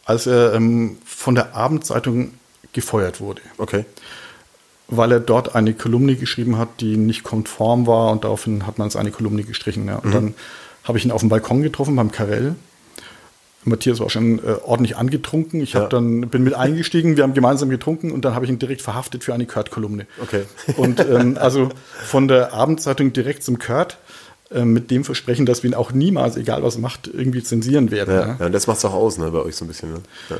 S2: als er ähm, von der Abendzeitung gefeuert wurde.
S1: Okay.
S2: Weil er dort eine Kolumne geschrieben hat, die nicht konform war und daraufhin hat man seine Kolumne gestrichen. Ja. Und mhm. dann habe ich ihn auf dem Balkon getroffen beim Karell. Matthias war schon äh, ordentlich angetrunken. Ich ja. dann bin mit eingestiegen, wir haben gemeinsam getrunken und dann habe ich ihn direkt verhaftet für eine Kurt-Kolumne.
S1: Okay.
S2: Und ähm, also von der Abendzeitung direkt zum Kurt. Äh, mit dem Versprechen, dass wir ihn auch niemals, egal was macht, irgendwie zensieren werden.
S1: Ja, ja. und das macht es auch aus, ne, bei euch so ein bisschen. Ne?
S2: Ja.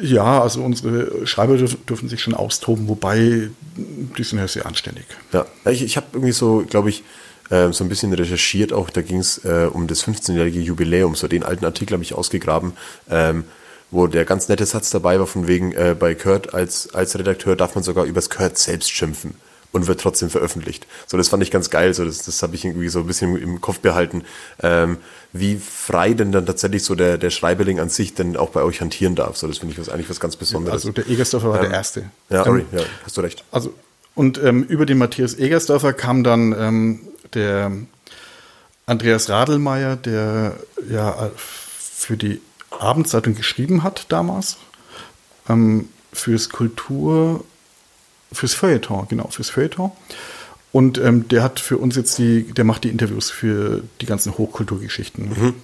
S2: ja. also unsere Schreiber dürfen, dürfen, sich schon austoben, wobei die sind ja sehr anständig.
S1: Ja, ich, ich habe irgendwie so, glaube ich, äh, so ein bisschen recherchiert auch, da ging es äh, um das 15-jährige Jubiläum, so den alten Artikel habe ich ausgegraben, ähm, wo der ganz nette Satz dabei war, von wegen, äh, bei Kurt als, als Redakteur darf man sogar übers Kurt selbst schimpfen und wird trotzdem veröffentlicht. So, das fand ich ganz geil. So, das, das habe ich irgendwie so ein bisschen im Kopf behalten, ähm, wie frei denn dann tatsächlich so der, der Schreiberling an sich denn auch bei euch hantieren darf. So, das finde ich was, eigentlich was ganz Besonderes.
S2: Also der Egersdorfer war ähm, der Erste.
S1: Ja, sorry, ähm, ja, hast du recht.
S2: Also, und ähm, über den Matthias Egersdorfer kam dann ähm, der Andreas Radelmeier, der ja für die Abendzeitung geschrieben hat damals, ähm, fürs Kultur fürs Feuilleton, genau, fürs Feuilleton. Und ähm, der hat für uns jetzt die, der macht die Interviews für die ganzen Hochkulturgeschichten. Mhm.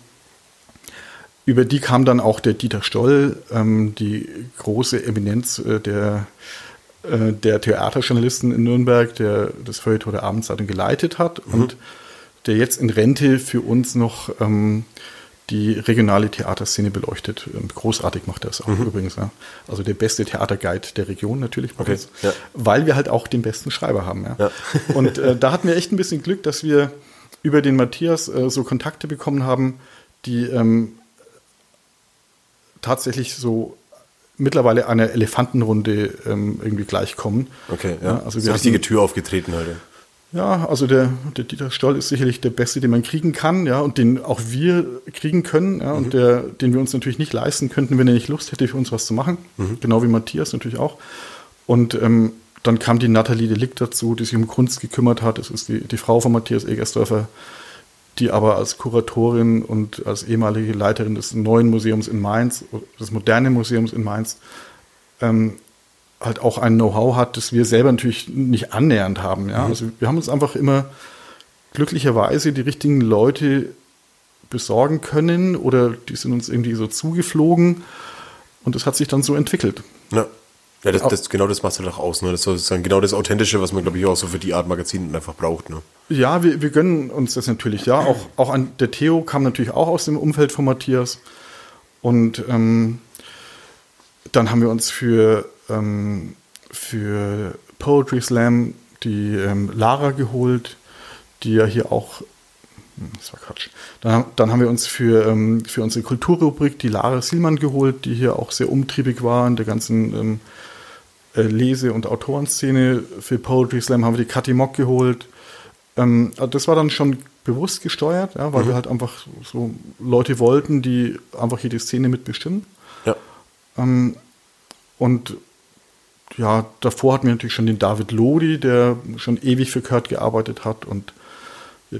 S2: Über die kam dann auch der Dieter Stoll, ähm, die große Eminenz äh, der, äh, der Theaterjournalisten in Nürnberg, der das Feuilleton der Abendzeitung geleitet hat mhm. und der jetzt in Rente für uns noch ähm, die regionale Theaterszene beleuchtet. Ähm, großartig macht er es auch mhm. übrigens. Ja. Also der beste Theaterguide der Region natürlich
S1: okay.
S2: uns,
S1: ja.
S2: weil wir halt auch den besten Schreiber haben. Ja. ja. <laughs> Und äh, da hatten wir echt ein bisschen Glück, dass wir über den Matthias äh, so Kontakte bekommen haben, die ähm, tatsächlich so mittlerweile einer Elefantenrunde ähm, irgendwie gleichkommen.
S1: Okay, ja. also wir so richtige Tür aufgetreten heute.
S2: Ja, also der, der Dieter Stoll ist sicherlich der Beste, den man kriegen kann, ja, und den auch wir kriegen können, ja, mhm. und der, den wir uns natürlich nicht leisten könnten, wenn er nicht Lust hätte, für uns was zu machen. Mhm. Genau wie Matthias natürlich auch. Und ähm, dann kam die Nathalie Delikt dazu, die sich um Kunst gekümmert hat. Das ist die, die Frau von Matthias Egersdorfer, die aber als Kuratorin und als ehemalige Leiterin des neuen Museums in Mainz, des modernen Museums in Mainz, ähm, halt auch ein Know-how hat, das wir selber natürlich nicht annähernd haben. Ja? Mhm. Also wir haben uns einfach immer glücklicherweise die richtigen Leute besorgen können oder die sind uns irgendwie so zugeflogen und das hat sich dann so entwickelt.
S1: Ja. Ja, das, das, genau das es halt auch aus. Ne? Das ist dann genau das Authentische, was man, glaube ich, auch so für die Art Magazin einfach braucht. Ne?
S2: Ja, wir, wir gönnen uns das natürlich. Ja, auch, auch an, der Theo kam natürlich auch aus dem Umfeld von Matthias. Und ähm, dann haben wir uns für ähm, für Poetry Slam die ähm, Lara geholt, die ja hier auch hm, das war Quatsch. Dann, dann haben wir uns für, ähm, für unsere Kulturrubrik die Lara Sielmann geholt, die hier auch sehr umtriebig war in der ganzen ähm, äh, Lese- und Autorenszene. Für Poetry Slam haben wir die Kathi Mock geholt. Ähm, also das war dann schon bewusst gesteuert, ja, weil wir halt einfach so Leute wollten, die einfach hier die Szene mitbestimmen.
S1: Ja.
S2: Ähm, und ja, davor hatten wir natürlich schon den David Lodi, der schon ewig für Kurt gearbeitet hat und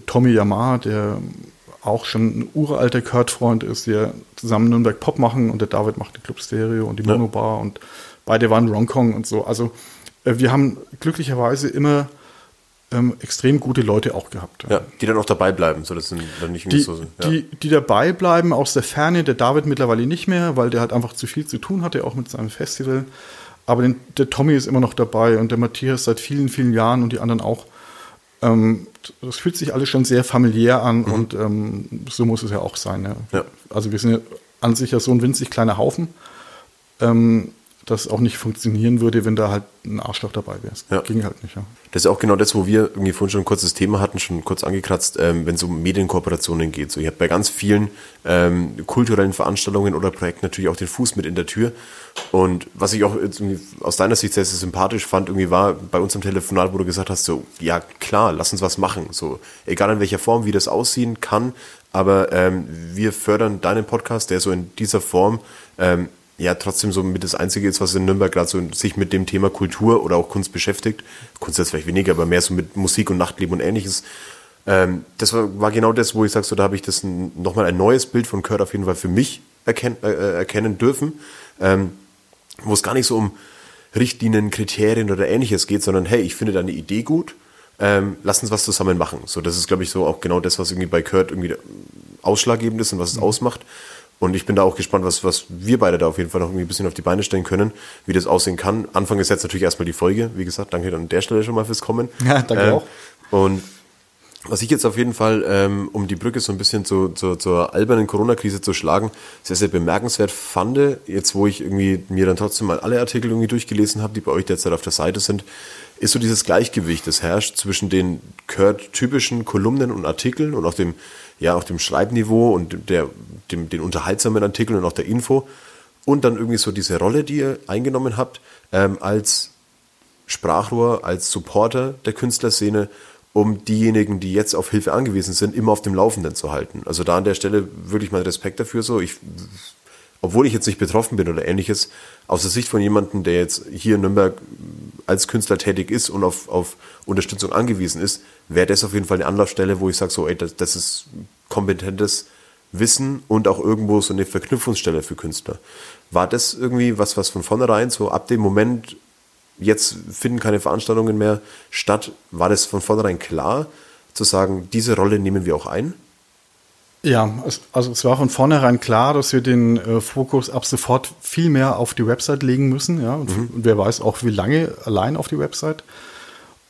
S2: Tommy Yamaha, der auch schon ein uralter Kurt-Freund ist, der zusammen Nürnberg Pop machen und der David macht die Club Stereo und die
S1: Ja.
S2: Monobar und beide waren Ronkong und so. Also äh, wir haben glücklicherweise immer ähm, extrem gute Leute auch gehabt.
S1: Ja, die dann auch dabei bleiben, so dass dann nicht
S2: Die,
S1: so sind. Ja.
S2: die, die dabei bleiben aus der Ferne, der David mittlerweile nicht mehr, weil der halt einfach zu viel zu tun hatte, auch mit seinem Festival. Aber den, der Tommy ist immer noch dabei und der Matthias seit vielen, vielen Jahren und die anderen auch. Ähm, das fühlt sich alles schon sehr familiär an und ähm, so muss es ja auch sein. Ja.
S1: Mhm. Ja.
S2: Also wir sind ja an sich ja so ein winzig kleiner Haufen, ähm, das auch nicht funktionieren würde, wenn da halt ein Arschloch dabei wäre. Das
S1: Ja.
S2: ging halt nicht. Ja.
S1: Das ist auch genau das, wo wir irgendwie vorhin schon ein kurzes Thema hatten, schon kurz angekratzt, ähm, wenn es um Medienkooperationen geht. So, ich habe bei ganz vielen ähm, kulturellen Veranstaltungen oder Projekten natürlich auch den Fuß mit in der Tür. Und was ich auch aus deiner Sicht sehr, sehr sympathisch fand, irgendwie war bei uns im Telefonat, wo du gesagt hast, so, ja klar, lass uns was machen. So, egal in welcher Form, wie das aussehen kann, aber ähm, wir fördern deinen Podcast, der so in dieser Form ähm, ja trotzdem so mit das Einzige ist, was in Nürnberg gerade so sich mit dem Thema Kultur oder auch Kunst beschäftigt. Kunst jetzt vielleicht weniger, aber mehr so mit Musik und Nachtleben und ähnliches. Ähm, das war, war genau das, wo ich sage, so da habe ich das nochmal ein neues Bild von Kurt auf jeden Fall für mich erken, äh, erkennen dürfen, ähm, wo es gar nicht so um Richtlinien, Kriterien oder ähnliches geht, sondern hey, ich finde deine Idee gut, ähm, lass uns was zusammen machen. So, das ist, glaube ich, so auch genau das, was irgendwie bei Kurt irgendwie ausschlaggebend ist und was es ausmacht. Und ich bin da auch gespannt, was, was wir beide da auf jeden Fall noch irgendwie ein bisschen auf die Beine stellen können, wie das aussehen kann. Anfang ist jetzt natürlich erstmal die Folge. Wie gesagt, danke an der Stelle schon mal fürs Kommen.
S2: Ja, danke
S1: Ähm,
S2: auch.
S1: Und was ich jetzt auf jeden Fall, ähm, um die Brücke so ein bisschen zu, zu, zur albernen Corona-Krise zu schlagen, sehr, sehr bemerkenswert fand, jetzt wo ich irgendwie mir dann trotzdem mal alle Artikel irgendwie durchgelesen habe, die bei euch derzeit auf der Seite sind, ist so dieses Gleichgewicht, das herrscht zwischen den Kurt-typischen Kolumnen und Artikeln und auch dem, ja, auch dem Schreibniveau und der, dem, den unterhaltsamen Artikeln und auch der Info und dann irgendwie so diese Rolle, die ihr eingenommen habt, ähm, als Sprachrohr, als Supporter der Künstlerszene, um diejenigen, die jetzt auf Hilfe angewiesen sind, immer auf dem Laufenden zu halten. Also da an der Stelle wirklich mal Respekt dafür so. Ich, obwohl ich jetzt nicht betroffen bin oder ähnliches, aus der Sicht von jemandem, der jetzt hier in Nürnberg als Künstler tätig ist und auf, auf Unterstützung angewiesen ist, wäre das auf jeden Fall eine Anlaufstelle, wo ich sage, so, ey, das, das ist kompetentes Wissen und auch irgendwo so eine Verknüpfungsstelle für Künstler. War das irgendwie was, was von vornherein so ab dem Moment, jetzt finden keine Veranstaltungen mehr statt, war das von vornherein klar, zu sagen, diese Rolle nehmen wir auch ein?
S2: Ja, also es war von vornherein klar, dass wir den äh, Fokus ab sofort viel mehr auf die Website legen müssen. Ja, und, und wer weiß auch, wie lange allein auf die Website.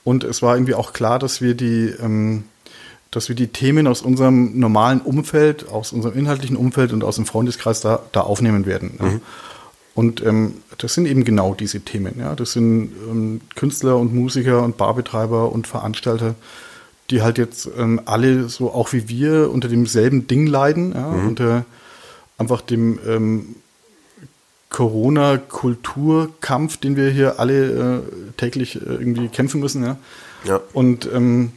S2: Und es war irgendwie auch klar, dass wir die, ähm, dass wir die Themen aus unserem normalen Umfeld, aus unserem inhaltlichen Umfeld und aus dem Freundeskreis da, da aufnehmen werden. Ja. Und ähm, das sind eben genau diese Themen. Ja? Das sind ähm, Künstler und Musiker und Barbetreiber und Veranstalter, die halt jetzt ähm, alle so auch wie wir unter demselben Ding leiden, ja? unter einfach dem ähm, Corona-Kulturkampf, den wir hier alle äh, täglich äh, irgendwie kämpfen müssen. Ja?
S1: Ja.
S2: Und ähm,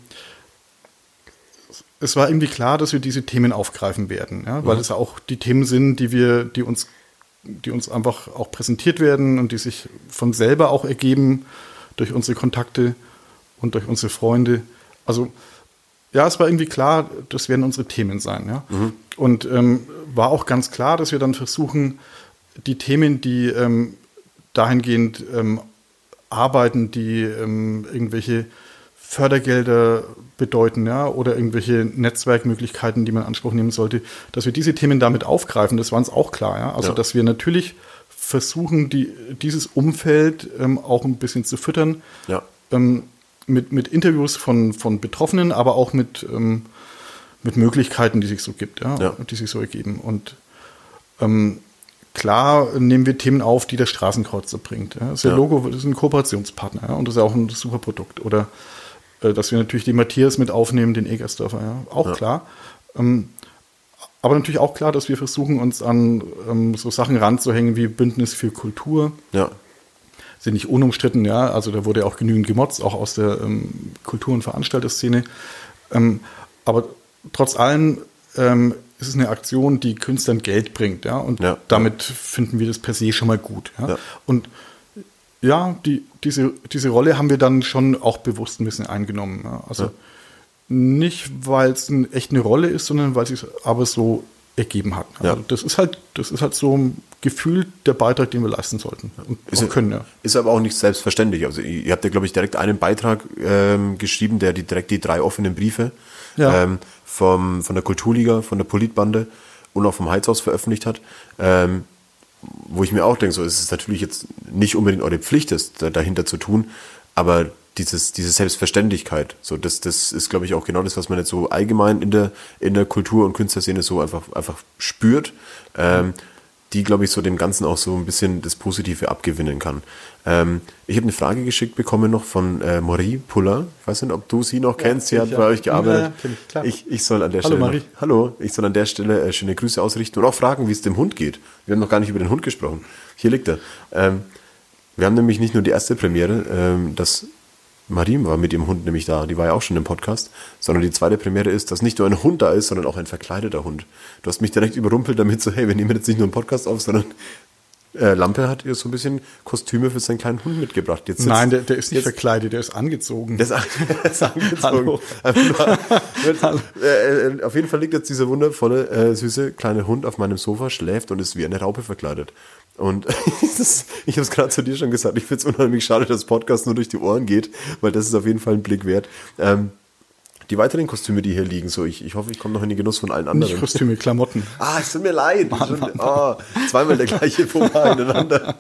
S2: es war irgendwie klar, dass wir diese Themen aufgreifen werden, ja? weil es auch die Themen sind, die wir, die uns, die uns einfach auch präsentiert werden und die sich von selber auch ergeben durch unsere Kontakte und durch unsere Freunde. Also ja, es war irgendwie klar, das werden unsere Themen sein. Ja? Und ähm, war auch ganz klar, dass wir dann versuchen, die Themen, die ähm, dahingehend ähm, arbeiten, die ähm, irgendwelche Fördergelder bedeuten, ja, oder irgendwelche Netzwerkmöglichkeiten, die man in Anspruch nehmen sollte, dass wir diese Themen damit aufgreifen, das war uns auch klar, ja. Also
S1: Ja.
S2: dass wir natürlich versuchen, die, dieses Umfeld ähm, auch ein bisschen zu füttern,
S1: Ja.
S2: ähm, mit, mit Interviews von, von Betroffenen, aber auch mit, ähm, mit Möglichkeiten, die sich so gibt, ja,
S1: Ja.
S2: die sich so ergeben. Und ähm, klar nehmen wir Themen auf, die der Straßenkreuzer bringt. Ja. Das ist ja. Logo, das ist ein Kooperationspartner ja, und das ist auch ein super Produkt. Oder dass wir natürlich den Matthias mit aufnehmen, den Egersdorfer, ja, auch
S1: Ja.
S2: klar. Ähm, aber natürlich auch klar, dass wir versuchen, uns an ähm, so Sachen ranzuhängen wie Bündnis für Kultur.
S1: Ja.
S2: Sind nicht unumstritten, ja. Also da wurde ja auch genügend gemotzt, auch aus der ähm, Kultur- und Veranstalterszene. Ähm, aber trotz allem ähm, ist es eine Aktion, die Künstlern Geld bringt, ja. Und
S1: Ja.
S2: damit finden wir das per se schon mal gut. Ja?
S1: Ja.
S2: Und ja, die, diese, diese Rolle haben wir dann schon auch bewusst ein bisschen eingenommen. Ja? Also
S1: Ja.
S2: nicht, weil es ein, echt eine Rolle ist, sondern weil es sich aber so ergeben hat. Also
S1: Ja.
S2: das ist halt, das ist halt so ein Gefühl der Beitrag, den wir leisten sollten und
S1: Ist,
S2: können. Ja.
S1: ist aber auch nicht selbstverständlich. Also ihr habt ja, glaube ich, direkt einen Beitrag ähm, geschrieben, der die, direkt die drei offenen Briefe
S2: Ja.
S1: ähm, vom, von der Kulturliga, von der Politbande und auch vom Heizhaus veröffentlicht hat. Ähm, wo ich mir auch denke, so es ist natürlich jetzt nicht unbedingt eure Pflicht, das da- dahinter zu tun, aber dieses, diese Selbstverständlichkeit, so das, das ist, glaube ich, auch genau das, was man jetzt so allgemein in der, in der Kultur- und Künstlerszene so einfach, einfach spürt, ähm, die, glaube ich, so dem Ganzen auch so ein bisschen das Positive abgewinnen kann. Ähm, ich habe eine Frage geschickt bekommen noch von äh, Marie Puller. Ich weiß nicht, ob du sie noch kennst. Sie hat bei
S2: ja.
S1: euch gearbeitet.
S2: Ja, ja, ich, klar.
S1: ich, ich soll an der
S2: Hallo,
S1: Stelle.
S2: Marie.
S1: Noch, hallo, ich soll an der Stelle äh, schöne Grüße ausrichten und auch fragen, wie es dem Hund geht. Wir haben noch gar nicht über den Hund gesprochen. Hier liegt er. Ähm, wir haben nämlich nicht nur die erste Premiere, ähm, dass Marie war mit ihrem Hund nämlich da, die war ja auch schon im Podcast, sondern die zweite Premiere ist, dass nicht nur ein Hund da ist, sondern auch ein verkleideter Hund. Du hast mich direkt überrumpelt damit so, hey, wir nehmen jetzt nicht nur einen Podcast auf, sondern äh, Lampe hat ihr so ein bisschen Kostüme für seinen kleinen Hund mitgebracht. Jetzt
S2: Nein, der, der ist nicht
S1: jetzt,
S2: verkleidet, der ist angezogen.
S1: der ist, an- <laughs> der ist angezogen. <laughs> Äh, äh, Auf jeden Fall liegt jetzt dieser wundervolle, äh, süße kleine Hund auf meinem Sofa, schläft und ist wie eine Raupe verkleidet. Und das, <laughs> ich habe es gerade zu dir schon gesagt, ich finde es unheimlich schade, dass Podcast nur durch die Ohren geht, weil das ist auf jeden Fall ein Blick wert. Ähm, die weiteren Kostüme, die hier liegen, so ich, ich hoffe, ich komme noch in den Genuss von allen
S2: nicht
S1: anderen.
S2: Kostüme, Klamotten.
S1: Ah, es tut mir leid. Schon, oh, zweimal der gleiche Fauxpas <laughs> hintereinander.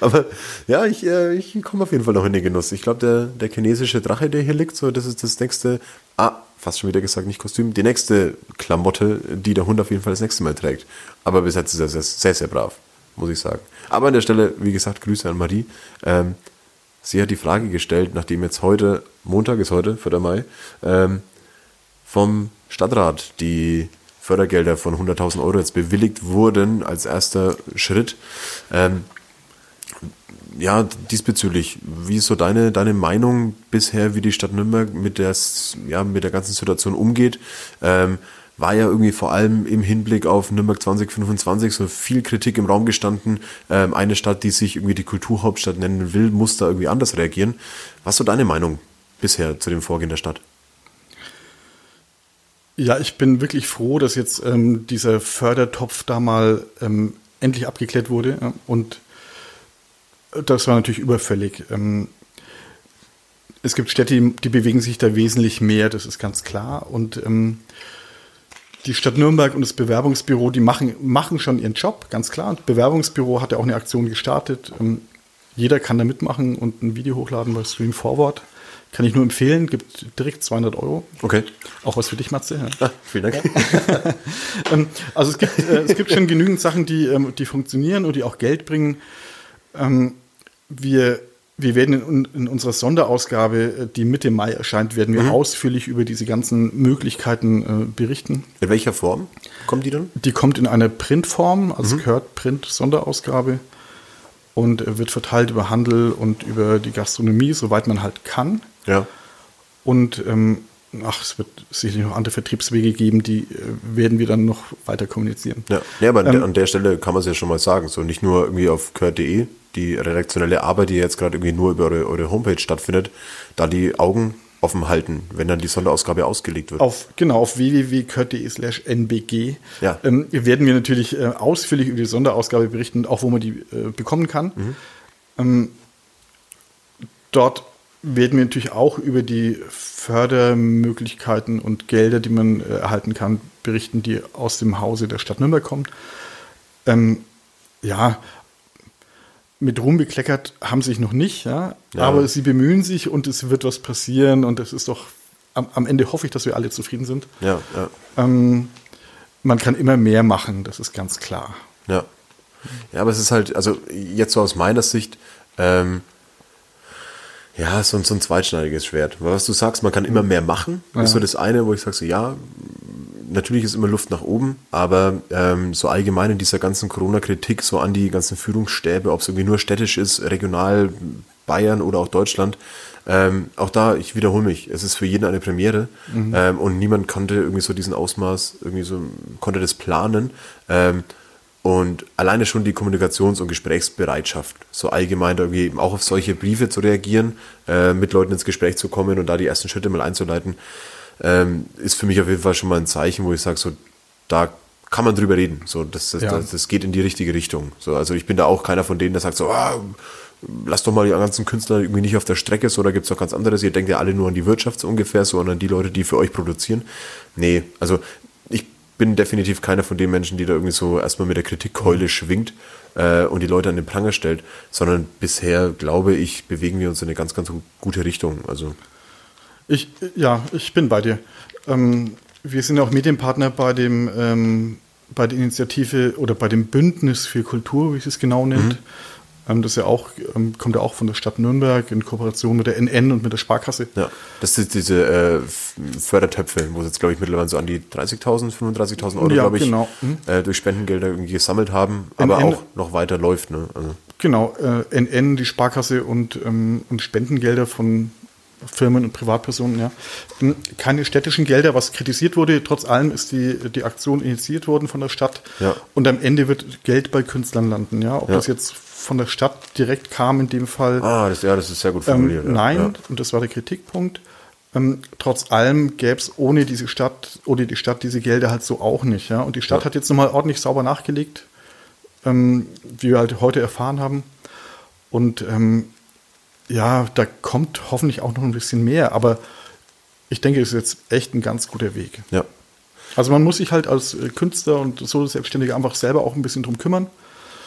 S1: Aber ja, ich, äh, ich komme auf jeden Fall noch in den Genuss. Ich glaube, der, der chinesische Drache, der hier liegt, so, das ist das nächste, ah, fast schon wieder gesagt, nicht Kostüm, die nächste Klamotte, die der Hund auf jeden Fall das nächste Mal trägt. Aber bis jetzt ist er sehr, sehr, sehr brav, muss ich sagen. Aber an der Stelle, wie gesagt, Grüße an Marie. Ähm, sie hat die Frage gestellt, nachdem jetzt heute, Montag ist heute, 4. Mai, ähm, vom Stadtrat die Fördergelder von 100.000 Euro jetzt bewilligt wurden als erster Schritt. Ähm, ja, diesbezüglich, wie ist so deine, deine Meinung bisher, wie die Stadt Nürnberg mit der, ja, mit der ganzen Situation umgeht? Ähm, war ja irgendwie vor allem im Hinblick auf Nürnberg 2025 so viel Kritik im Raum gestanden. Ähm, eine Stadt, die sich irgendwie die Kulturhauptstadt nennen will, muss da irgendwie anders reagieren. Was ist so deine Meinung bisher zu dem Vorgehen der Stadt?
S2: Ja, ich bin wirklich froh, dass jetzt ähm, dieser Fördertopf da mal ähm, endlich abgeklärt wurde. Ja, und das war natürlich überfällig. Ähm, es gibt Städte, die, bewegen sich da wesentlich mehr, das ist ganz klar. Und ähm, die Stadt Nürnberg und das Bewerbungsbüro, die machen, machen schon ihren Job, ganz klar. Das Bewerbungsbüro hat ja auch eine Aktion gestartet. Ähm, jeder kann da mitmachen und ein Video hochladen bei Stream Forward. Kann ich nur empfehlen, gibt direkt 200 Euro.
S1: Okay.
S2: Auch was für dich, Matze. Ja.
S1: Ah, vielen Dank. <laughs>
S2: Ähm, also es gibt, äh, es gibt schon genügend Sachen, die, ähm, die funktionieren und die auch Geld bringen. Ähm, wir, wir werden in, in unserer Sonderausgabe, äh, die Mitte Mai erscheint, werden wir ausführlich über diese ganzen Möglichkeiten äh, berichten.
S1: In welcher Form kommen die dann?
S2: Die kommt in einer Printform, also es gehört Print-Sonderausgabe und äh, wird verteilt über Handel und über die Gastronomie, soweit man halt kann.
S1: Ja.
S2: Und ähm, ach, es wird sicherlich noch andere Vertriebswege geben, die äh, werden wir dann noch weiter kommunizieren.
S1: Ja, nee, aber an,
S2: Ähm,
S1: der, an der Stelle kann man es ja schon mal sagen. So nicht nur irgendwie auf kurt.de, die redaktionelle Arbeit, die jetzt gerade irgendwie nur über eure, eure Homepage stattfindet, da die Augen offen halten, wenn dann die Sonderausgabe ausgelegt wird.
S2: Auf, genau, auf www.kurt.de slash nbg
S1: Ja.
S2: ähm, werden wir natürlich äh, ausführlich über die Sonderausgabe berichten, auch wo man die äh, bekommen kann. Ähm, dort werden wir natürlich auch über die Fördermöglichkeiten und Gelder, die man äh, erhalten kann, berichten, die aus dem Hause der Stadt Nürnberg kommen. Ähm, ja, mit Ruhm bekleckert haben sie sich noch nicht, ja,
S1: Ja.
S2: aber sie bemühen sich und es wird was passieren und es ist doch, am, am Ende hoffe ich, dass wir alle zufrieden sind.
S1: Ja, ja,
S2: Ähm, man kann immer mehr machen, das ist ganz klar.
S1: ja. Ja, aber es ist halt, also jetzt so aus meiner Sicht, ähm, Ja, so, ein- so ein zweitschneidiges Schwert. Weil was du sagst, man kann immer mehr machen. Das ist so das eine, wo ich sage, so, ja, natürlich ist immer Luft nach oben, aber ähm, so allgemein in dieser ganzen Corona-Kritik, so an die ganzen Führungsstäbe, ob es irgendwie nur städtisch ist, regional, Bayern oder auch Deutschland, ähm, auch da, ich wiederhole mich, es ist für jeden eine Premiere ähm, und niemand konnte irgendwie so diesen Ausmaß, irgendwie so, konnte das planen. Ähm, und alleine schon die Kommunikations- und Gesprächsbereitschaft, so allgemein irgendwie eben auch auf solche Briefe zu reagieren, äh, mit Leuten ins Gespräch zu kommen und da die ersten Schritte mal einzuleiten, ähm, ist für mich auf jeden Fall schon mal ein Zeichen, wo ich sage, so, da kann man drüber reden. So, das, das,
S2: Ja.
S1: das, das geht in die richtige Richtung. So, also ich bin da auch keiner von denen, der sagt so, ah, lass doch mal die ganzen Künstler irgendwie nicht auf der Strecke, so, da gibt's doch ganz anderes. Ihr denkt ja alle nur an die Wirtschaft so ungefähr, so und an die Leute, die für euch produzieren. Nee, also ich bin definitiv keiner von den Menschen, die da irgendwie so erstmal mit der Kritikkeule schwingt äh, und die Leute an den Pranger stellt, sondern bisher, glaube ich, bewegen wir uns in eine ganz, ganz gute Richtung. Also
S2: Ich, ja, ich bin bei dir. Ähm, wir sind auch Medienpartner bei dem, ähm, bei der Initiative oder bei dem Bündnis für Kultur, wie es es genau nennt. Ähm, das ist ja auch, ähm, kommt ja auch von der Stadt Nürnberg in Kooperation mit der NN und mit der Sparkasse.
S1: Ja, das sind diese äh, Fördertöpfe, wo sie jetzt, glaube ich, mittlerweile so an die 30.000, 35.000 Euro,
S2: Ja,
S1: glaube ich,
S2: genau. Mhm.
S1: äh, durch Spendengelder irgendwie gesammelt haben, aber
S2: NN
S1: auch noch weiter läuft. Ne? Also,
S2: Genau, äh, NN, die Sparkasse und, ähm, und Spendengelder von Firmen und Privatpersonen, ja. Ähm, Keine städtischen Gelder, was kritisiert wurde. Trotz allem ist die, die Aktion initiiert worden von der Stadt.
S1: Ja.
S2: Und am Ende wird Geld bei Künstlern landen, ja. Ob
S1: Ja.
S2: das jetzt von der Stadt direkt kam in dem Fall.
S1: ah, das, ja, das ist sehr gut
S2: Ähm,
S1: formuliert. ja.
S2: nein,
S1: Ja.
S2: und das war der Kritikpunkt. Ähm, trotz allem gäbe es ohne diese Stadt, ohne die Stadt diese Gelder halt so auch nicht. Ja? Und die Stadt hat jetzt nochmal ordentlich sauber nachgelegt, ähm, wie wir halt heute erfahren haben. Und ähm, ja, da kommt hoffentlich auch noch ein bisschen mehr. Aber ich denke, es ist jetzt echt ein ganz guter Weg.
S1: ja.
S2: Also man muss sich halt als äh, Künstler und so Selbstständige einfach selber auch ein bisschen drum kümmern.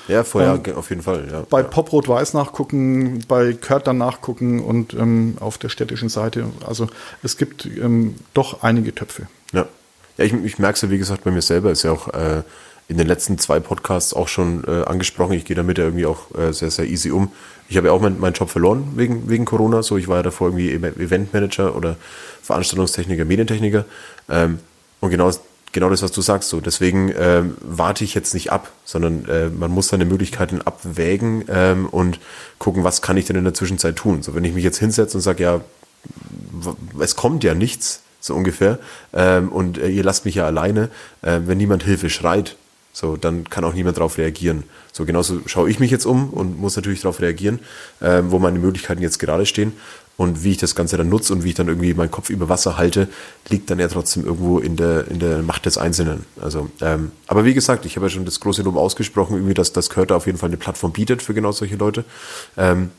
S1: Ja, vorher
S2: Ähm,
S1: auf jeden Fall. Ja.
S2: Bei
S1: ja.
S2: Pop Rot Weiß nachgucken, bei Kurt dann nachgucken und ähm, auf der städtischen Seite. Also es gibt ähm, doch einige Töpfe.
S1: Ja, ja ich, ich merke es ja, wie gesagt, bei mir selber. Ist ja auch äh, in den letzten zwei Podcasts auch schon äh, angesprochen. Ich gehe damit ja irgendwie auch äh, sehr, sehr easy um. Ich habe ja auch mein, meinen Job verloren wegen, wegen Corona. So, ich war ja davor irgendwie Ev- Eventmanager oder Veranstaltungstechniker, Medientechniker. Ähm, und genau, genau das, was du sagst. So, deswegen ähm, warte ich jetzt nicht ab, sondern äh, man muss seine Möglichkeiten abwägen ähm, und gucken, was kann ich denn in der Zwischenzeit tun. So, wenn ich mich jetzt hinsetze und sage, ja, es kommt ja nichts, so ungefähr, ähm, und äh, ihr lasst mich ja alleine, äh, wenn niemand Hilfe schreit, so, dann kann auch niemand darauf reagieren. So, genauso schaue ich mich jetzt um und muss natürlich darauf reagieren, ähm, wo meine Möglichkeiten jetzt gerade stehen. Und wie ich das Ganze dann nutze und wie ich dann irgendwie meinen Kopf über Wasser halte, liegt dann ja trotzdem irgendwo in der, in der Macht des Einzelnen. Also, ähm, aber wie gesagt, ich habe ja schon das große Lob ausgesprochen, irgendwie, dass das Körter auf jeden Fall eine Plattform bietet für genau solche Leute. Ähm,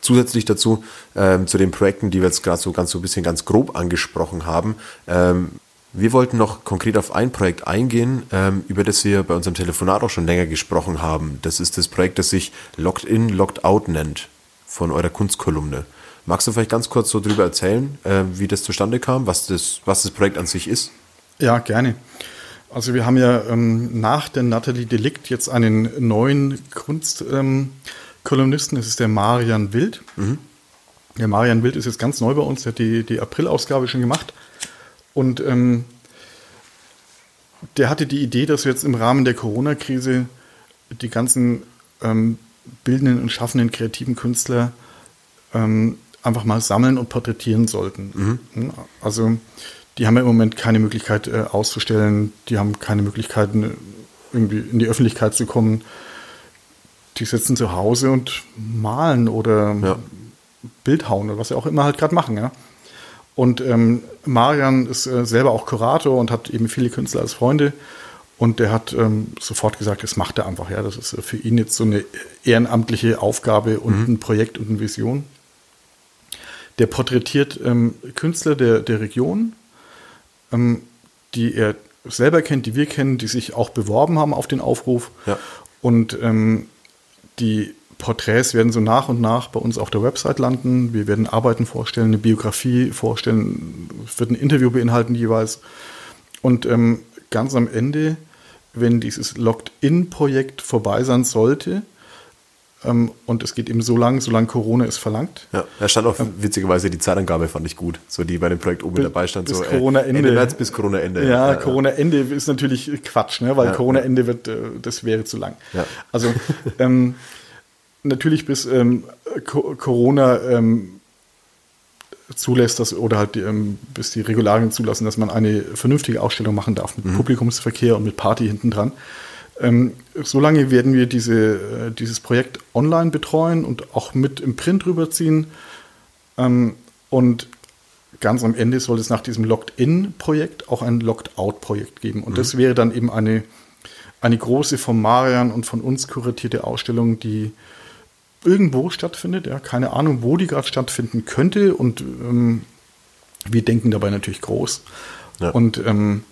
S1: Zusätzlich dazu ähm, zu den Projekten, die wir jetzt gerade so ganz so ein bisschen ganz grob angesprochen haben. Ähm, wir wollten noch konkret auf ein Projekt eingehen, ähm, über das wir bei unserem Telefonat auch schon länger gesprochen haben. Das ist das Projekt, das sich Locked In, Locked Out nennt, von eurer Kunstkolumne. Magst du vielleicht ganz kurz so drüber erzählen, äh, wie das zustande kam, was das, was das Projekt an sich ist?
S2: Ja, gerne. Also wir haben ja ähm, nach der Nathalie Delikt jetzt einen neuen Kunstkolumnisten, ähm, das ist der Marian Wild. Der Marian Wild ist jetzt ganz neu bei uns, der hat die, die April-Ausgabe schon gemacht. Und ähm, der hatte die Idee, dass wir jetzt im Rahmen der Corona-Krise die ganzen ähm, bildenden und schaffenden kreativen Künstler ähm, einfach mal sammeln und porträtieren sollten. Also die haben ja im Moment keine Möglichkeit äh, auszustellen, die haben keine Möglichkeiten, irgendwie in die Öffentlichkeit zu kommen. Die sitzen zu Hause und malen oder
S1: Ja.
S2: Bildhauen oder was sie auch immer halt gerade machen, ja. Und ähm, Marian ist äh, selber auch Kurator und hat eben viele Künstler als Freunde. Und der hat ähm, sofort gesagt, das macht er einfach. Ja, das ist äh, für ihn jetzt so eine ehrenamtliche Aufgabe und ein Projekt und eine Vision. Der porträtiert ähm, Künstler der, der Region, ähm, die er selber kennt, die wir kennen, die sich auch beworben haben auf den Aufruf.
S1: Ja.
S2: Und ähm, die Porträts werden so nach und nach bei uns auf der Website landen. Wir werden Arbeiten vorstellen, eine Biografie vorstellen, es wird ein Interview beinhalten jeweils. Und ähm, ganz am Ende, wenn dieses Locked-In-Projekt vorbei sein sollte, Ähm, und es geht eben so lang, solange Corona es verlangt.
S1: Ja, da stand auch witzigerweise die Zeitangabe, fand ich gut. So die bei dem Projekt oben
S2: Bis-
S1: dabei stand.
S2: bis
S1: so, äh,
S2: Corona-Ende.
S1: Ende März bis Corona-Ende.
S2: Ja, Corona-Ende ist natürlich Quatsch, ne? weil
S1: Ja.
S2: Corona-Ende wird, äh, das wäre zu lang.
S1: Ja.
S2: Also <laughs> ähm, natürlich bis ähm, Co Corona ähm, zulässt, dass, oder halt ähm, bis die Regularien zulassen, dass man eine vernünftige Ausstellung machen darf mit Publikumsverkehr und mit Party hinten dran. Ähm, solange werden wir diese, äh, dieses Projekt online betreuen und auch mit im Print rüberziehen. Ähm, und ganz am Ende soll es nach diesem Locked-In-Projekt auch ein Locked-Out-Projekt geben. Und das wäre dann eben eine, eine große von Marian und von uns kuratierte Ausstellung, die irgendwo stattfindet. Ja, keine Ahnung, wo die gerade stattfinden könnte. Und ähm, wir denken dabei natürlich groß.
S1: Ja.
S2: Und ähm,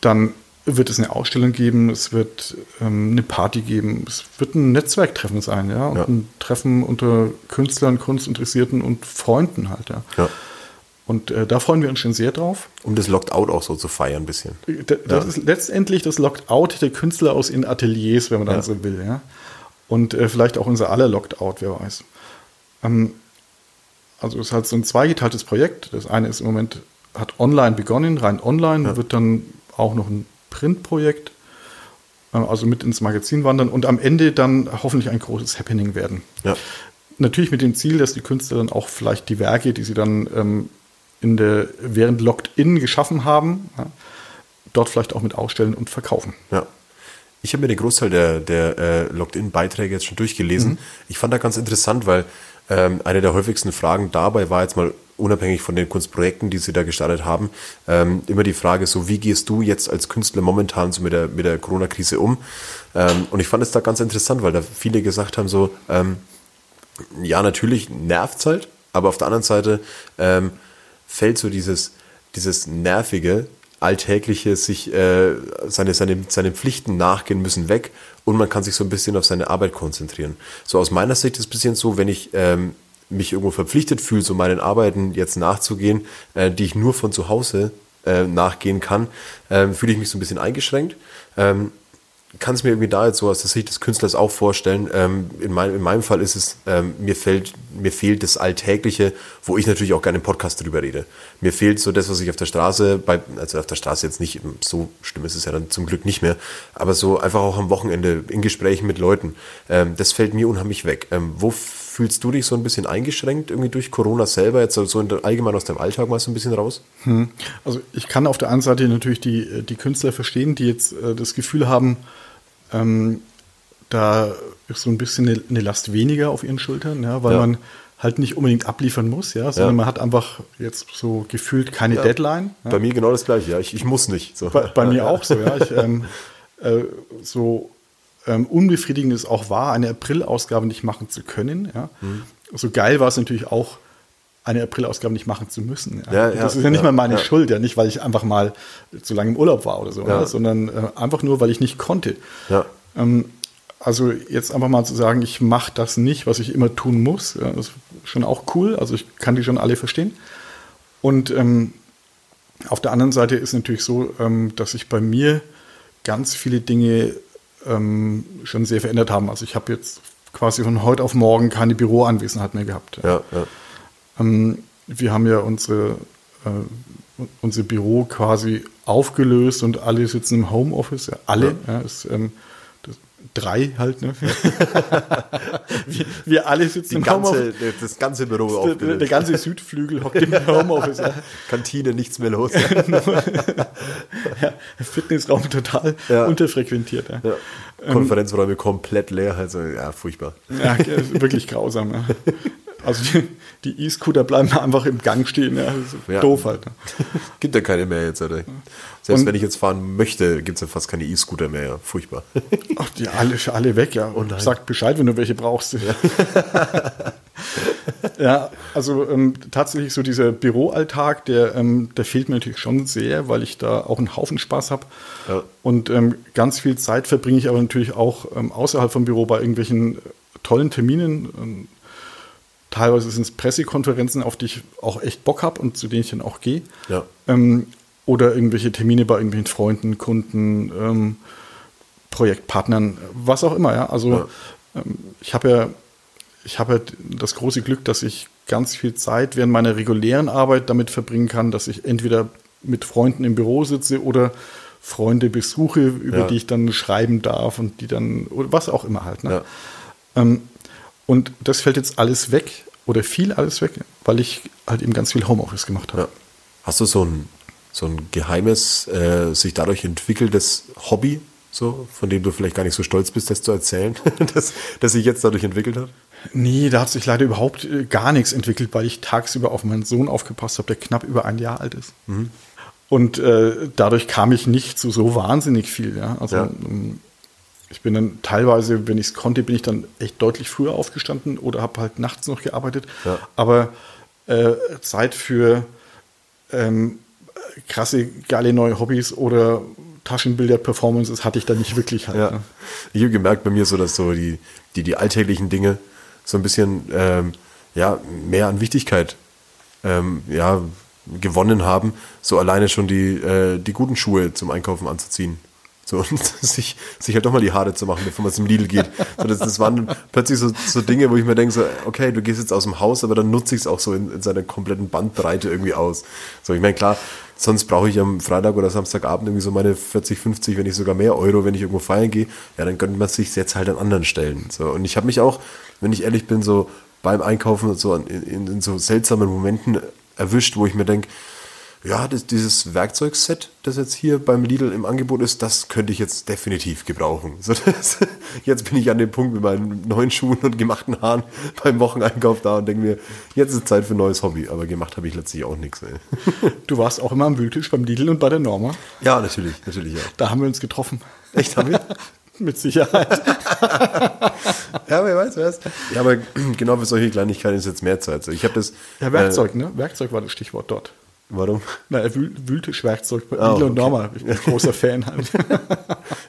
S2: dann wird es eine Ausstellung geben, es wird ähm, eine Party geben, es wird ein Netzwerktreffen sein, ja, und
S1: Ja.
S2: ein Treffen unter Künstlern, Kunstinteressierten und Freunden halt, ja.
S1: Ja.
S2: Und äh, da freuen wir uns schon sehr drauf.
S1: Um das Locked Out auch so zu feiern ein bisschen.
S2: D- Das ist letztendlich das Lockout der Künstler aus ihren Ateliers, wenn man dann so will, ja. Und äh, vielleicht auch unser aller Lockout, wer weiß. Ähm, also es ist halt so ein zweigeteiltes Projekt. Das eine ist im Moment, hat online begonnen, rein online, wird dann auch noch ein Printprojekt, äh, also mit ins Magazin wandern und am Ende dann hoffentlich ein großes Happening werden.
S1: Ja.
S2: Natürlich mit dem Ziel, dass die Künstler dann auch vielleicht die Werke, die sie dann ähm, in der, während Locked-In geschaffen haben, ja, dort vielleicht auch mit ausstellen und verkaufen.
S1: Ja. Ich habe mir den Großteil der, der äh, Logged-In-Beiträge jetzt schon durchgelesen.
S2: Mhm.
S1: Ich fand da ganz interessant, weil ähm, eine der häufigsten Fragen dabei war jetzt mal unabhängig von den Kunstprojekten, die sie da gestartet haben, ähm, immer die Frage so, wie gehst du jetzt als Künstler momentan so mit der, mit der Corona-Krise um? Ähm, und ich fand es da ganz interessant, weil da viele gesagt haben so, ähm, ja, natürlich nervt's halt, aber auf der anderen Seite ähm, fällt so dieses, dieses nervige, alltägliche, sich äh, seine, seine, seine Pflichten nachgehen müssen weg und man kann sich so ein bisschen auf seine Arbeit konzentrieren. So aus meiner Sicht ist es ein bisschen so, wenn ich ähm, mich irgendwo verpflichtet fühle, so meinen Arbeiten jetzt nachzugehen, äh, die ich nur von zu Hause äh, nachgehen kann, ähm, fühle ich mich so ein bisschen eingeschränkt. Ähm, kann es mir irgendwie da jetzt so aus der Sicht des Künstlers auch vorstellen. Ähm, in, mein, in meinem Fall ist es, ähm, mir, fällt, mir fehlt das Alltägliche, wo ich natürlich auch gerne im Podcast drüber rede. Mir fehlt so das, was ich auf der Straße, bei, also auf der Straße jetzt nicht, so schlimm ist es ja dann zum Glück nicht mehr, aber so einfach auch am Wochenende in Gesprächen mit Leuten. Ähm, das fällt mir unheimlich weg. Ähm, wo fühlst du dich so ein bisschen eingeschränkt irgendwie durch Corona selber, jetzt so in allgemein aus deinem Alltag mal so ein bisschen raus?
S2: Also ich kann auf der einen Seite natürlich die, die Künstler verstehen, die jetzt äh, das Gefühl haben, ähm, da ist so ein bisschen eine, eine Last weniger auf ihren Schultern, ja, weil
S1: Ja.
S2: man halt nicht unbedingt abliefern muss, ja, sondern
S1: Ja.
S2: man hat einfach jetzt so gefühlt keine Deadline. Ja.
S1: Bei mir genau das gleiche, ja. Ich, ich muss nicht. So.
S2: Bei, bei mir auch so, ja. Ich, <laughs> ähm, äh, so ähm, unbefriedigend es auch war, eine April-Ausgabe nicht machen zu können. Ja.
S1: Mhm.
S2: So geil war es natürlich auch, eine April-Ausgabe nicht machen zu müssen. Ja.
S1: Ja,
S2: das ist ja nicht mal meine. Schuld, ja, nicht weil ich einfach mal zu lange im Urlaub war oder so,
S1: ja,
S2: sondern äh, einfach nur, weil ich nicht konnte.
S1: Ja.
S2: Ähm, also jetzt einfach mal zu sagen, ich mache das nicht, was ich immer tun muss, das ist schon auch cool. Also ich kann die schon alle verstehen. Und ähm, auf der anderen Seite ist natürlich so, ähm, dass sich bei mir ganz viele Dinge ähm, schon sehr verändert haben. Also ich habe jetzt quasi von heute auf morgen keine Büroanwesenheit mehr gehabt.
S1: Ja, ja.
S2: Ähm, wir haben ja unsere, äh, unser Büro quasi aufgelöst und alle sitzen im Homeoffice. Ja, alle. Ja. ist, ähm, das, drei halt. Ne? <laughs> wir, wir alle sitzen
S1: Die
S2: im
S1: ganze,
S2: Homeoffice.
S1: das ganze Büro
S2: Der, der,
S1: aufgelöst.
S2: der ganze Südflügel hockt im <laughs> Homeoffice. Ja.
S1: Kantine, nichts mehr los. <laughs>
S2: Ja, Fitnessraum total
S1: Ja.
S2: unterfrequentiert. Ja.
S1: Ja. Konferenzräume komplett leer, also ja, furchtbar.
S2: Ja, ist wirklich grausam. Ja. Also die, E-Scooter bleiben einfach im Gang stehen. Ja. Das ist
S1: Ja.
S2: Doof halt. Ne? <laughs>
S1: Gibt ja keine mehr jetzt, Alter. Selbst
S2: Und-
S1: wenn ich jetzt fahren möchte, gibt es ja fast keine E-Scooter mehr, ja. Furchtbar. <laughs>
S2: Ach, die alle, alle weg, ja. Und
S1: nein.
S2: sag Bescheid, wenn du welche brauchst. <laughs> Ja, also ähm, tatsächlich so dieser Büroalltag, der, ähm, der fehlt mir natürlich schon sehr, weil ich da auch einen Haufen Spaß habe.
S1: Ja.
S2: Und ähm, ganz viel Zeit verbringe ich aber natürlich auch ähm, außerhalb vom Büro bei irgendwelchen äh, tollen Terminen. Teilweise sind es Pressekonferenzen, auf die ich auch echt Bock habe und zu denen ich dann auch gehe.
S1: Ja.
S2: Ähm, oder irgendwelche Termine bei irgendwelchen Freunden, Kunden, ähm, Projektpartnern, was auch immer, ja. Also
S1: Ja.
S2: ähm, ich habe ja, ich habe ja das große Glück, dass ich ganz viel Zeit während meiner regulären Arbeit damit verbringen kann, dass ich entweder mit Freunden im Büro sitze oder Freunde besuche, über
S1: Ja.
S2: die ich dann schreiben darf und die dann, oder was auch immer halt. Ne?
S1: Ja.
S2: Ähm, und das fällt jetzt alles weg oder viel alles weg, weil ich halt eben ganz viel Homeoffice gemacht habe.
S1: Ja. Hast du so ein, so ein geheimes, äh, sich dadurch entwickeltes Hobby, so, von dem du vielleicht gar nicht so stolz bist, das zu erzählen, <laughs> dass, das sich jetzt dadurch entwickelt hat?
S2: Nee, da hat sich leider überhaupt äh, gar nichts entwickelt, weil ich tagsüber auf meinen Sohn aufgepasst habe, der knapp über ein Jahr alt ist. Und äh, dadurch kam ich nicht zu so wahnsinnig viel. Ja? Also
S1: Ja.
S2: Ich bin dann teilweise, wenn ich es konnte, bin ich dann echt deutlich früher aufgestanden oder habe halt nachts noch gearbeitet.
S1: Ja.
S2: Aber äh, Zeit für ähm, krasse, geile neue Hobbys oder Taschenbillard-Performances hatte ich da nicht wirklich halt.
S1: Ja.
S2: Ne?
S1: Ich habe gemerkt bei mir so, dass so die, die, die alltäglichen Dinge so ein bisschen ähm, ja, mehr an Wichtigkeit ähm, ja, gewonnen haben, so alleine schon die, äh, die guten Schuhe zum Einkaufen anzuziehen. So, und <laughs> sich, sich halt doch mal die Haare zu machen, bevor man zum Lidl geht. So, das, das waren plötzlich so, so Dinge, wo ich mir denke, so, okay, du gehst jetzt aus dem Haus, aber dann nutze ich es auch so in, in seiner kompletten Bandbreite irgendwie aus. So, ich meine, klar, sonst brauche ich am Freitag oder Samstagabend irgendwie so meine 40, 50, wenn nicht sogar mehr Euro, wenn ich irgendwo feiern gehe. Ja, dann gönnt man sich jetzt halt an anderen Stellen. So, und ich habe mich auch, wenn ich ehrlich bin, so beim Einkaufen so in, in, in so seltsamen Momenten erwischt, wo ich mir denke, ja, das, dieses Werkzeugset, das jetzt hier beim Lidl im Angebot ist, das könnte ich jetzt definitiv gebrauchen. So, das, <laughs> jetzt bin ich an dem Punkt mit meinen neuen Schuhen und gemachten Haaren <laughs> beim Wocheneinkauf da und denke mir, jetzt ist Zeit für ein neues Hobby. Aber gemacht habe ich letztlich auch nichts. Ey. <laughs>
S2: Du warst auch immer am Wühltisch beim Lidl und bei der Norma.
S1: Ja, natürlich, natürlich, ja.
S2: Da haben wir uns getroffen.
S1: Echt, haben wir?
S2: Mit Sicherheit.
S1: Ja, wer weiß, wer weiß. Ja, aber <clears throat> genau für solche Kleinigkeiten ist jetzt mehr Zeit. Ich habe das.
S2: Ja, Werkzeug, ne? Werkzeug war das Stichwort dort.
S1: Äh, warum?
S2: Na, er wühl, Wühltischwerkzeug bei Lidl und
S1: okay.
S2: Norma. Ich bin ein großer <laughs> Fan halt.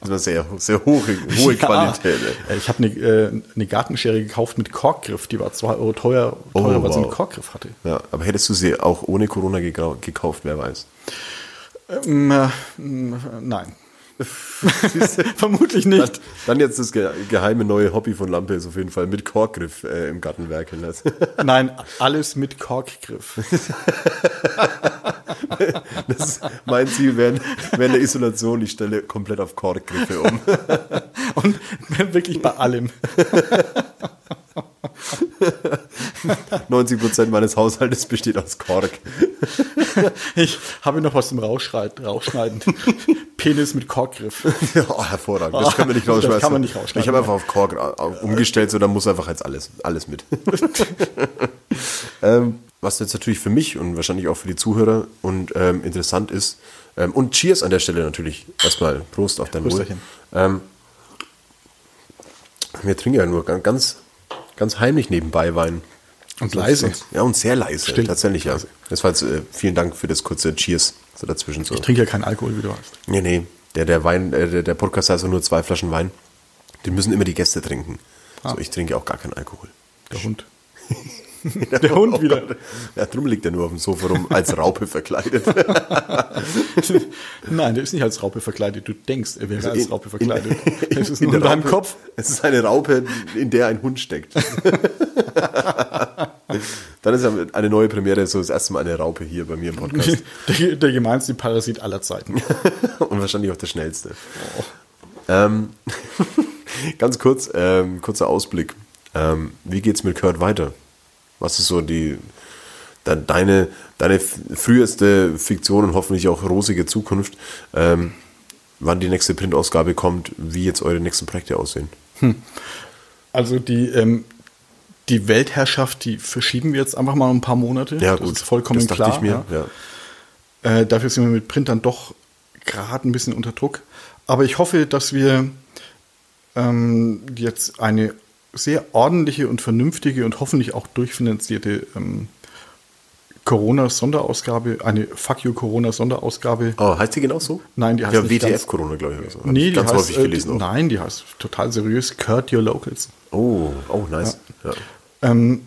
S1: Das war sehr, sehr hohe, hohe
S2: Ja.
S1: Qualität. Ey.
S2: Äh, Ich habe eine, äh, eine Gartenschere gekauft mit Korkgriff. Die war 2 Euro teuer, teurer
S1: Oh,
S2: weil sie einen
S1: wow.
S2: Korkgriff hatte.
S1: Ja, aber hättest du sie auch ohne Corona gekau- gekauft, wer weiß.
S2: Ähm, äh, nein. <laughs> Vermutlich
S1: Dann,
S2: nicht.
S1: dann jetzt das ge geheime neue Hobby von Lampe ist auf jeden Fall mit Korkgriff äh, im Garten werkeln lassen. <laughs>
S2: Nein, alles mit Korkgriff. <laughs>
S1: Das ist mein Ziel während, während der Isolation. Ich stelle komplett auf Korkgriffe um.
S2: Und wirklich bei allem. <laughs>
S1: 90 Prozent meines Haushaltes besteht aus Kork. <laughs>
S2: Ich habe noch was zum Rausschneiden. Rausschneiden. <laughs> Penis mit Korkgriff.
S1: oh, hervorragend. Das können wir nicht
S2: Das
S1: rausschmeißen.
S2: kann man nicht rausschneiden.
S1: Ich habe einfach auf Kork auf- umgestellt, so dann muss einfach jetzt alles, alles mit. ähm, was jetzt natürlich für mich und wahrscheinlich auch für die Zuhörer und ähm, interessant ist, ähm, und Cheers an der Stelle natürlich. Erstmal Prost auf dein Wohl. Ähm, wir trinken ja nur ga- ganz, ganz heimlich nebenbei Wein.
S2: Und leise.
S1: Ja, und sehr leise.
S2: Stimmt.
S1: Tatsächlich, ja. Jetzt, äh, vielen Dank für das kurze Cheers so dazwischen. So.
S2: Ich trinke ja keinen Alkohol, wie du weißt.
S1: Nee, nee. Der, der Wein, äh, der, der Podcast heißt nur zwei Flaschen Wein. Den müssen immer die Gäste trinken.
S2: Ah.
S1: So, ich trinke auch gar keinen Alkohol.
S2: Der Hund. <laughs> <laughs> Der Hund wieder.
S1: Ja, drum liegt er nur auf dem Sofa rum, als Raupe verkleidet. <laughs>
S2: Nein, der ist nicht als Raupe verkleidet. Du denkst, er wäre als
S1: In-
S2: Raupe verkleidet.
S1: in- <laughs>
S2: Es ist
S1: in
S2: nur in deinem
S1: Raupe-
S2: Kopf.
S1: Es ist eine Raupe, in der ein Hund steckt. Dann ist ja eine neue Premiere, so das erste Mal eine Raupe hier bei mir im Podcast.
S2: Der, der gemeinste Parasit aller Zeiten.
S1: Und wahrscheinlich auch der schnellste. Ähm, ganz kurz, ähm, kurzer Ausblick. Ähm, wie geht's mit Kurt weiter? Was ist so die de- deine, deine früheste Fiktion und hoffentlich auch rosige Zukunft? Ähm, wann die nächste Printausgabe kommt, wie jetzt eure nächsten Projekte aussehen?
S2: Also die, ähm, die Weltherrschaft, die verschieben wir jetzt einfach mal ein paar Monate.
S1: Ja,
S2: das
S1: gut.
S2: ist vollkommen
S1: das dachte
S2: klar.
S1: ich mir.
S2: ja.
S1: Ja.
S2: Äh, dafür sind wir mit Printern doch gerade ein bisschen unter Druck. Aber ich hoffe, dass wir ähm, jetzt eine sehr ordentliche und vernünftige und hoffentlich auch durchfinanzierte ähm, Corona-Sonderausgabe, eine Fuck You Corona-Sonderausgabe.
S1: Oh, heißt die genau so?
S2: Nein, die heißt
S1: ja,
S2: nicht
S1: WTF Corona, glaube ich. Oder so. Hab
S2: Nee, die
S1: ganz
S2: heißt,
S1: häufig
S2: äh,
S1: gelesen.
S2: die, nein, die heißt total seriös Kurt Your Locals.
S1: Oh, oh, nice. Ja.
S2: Ähm,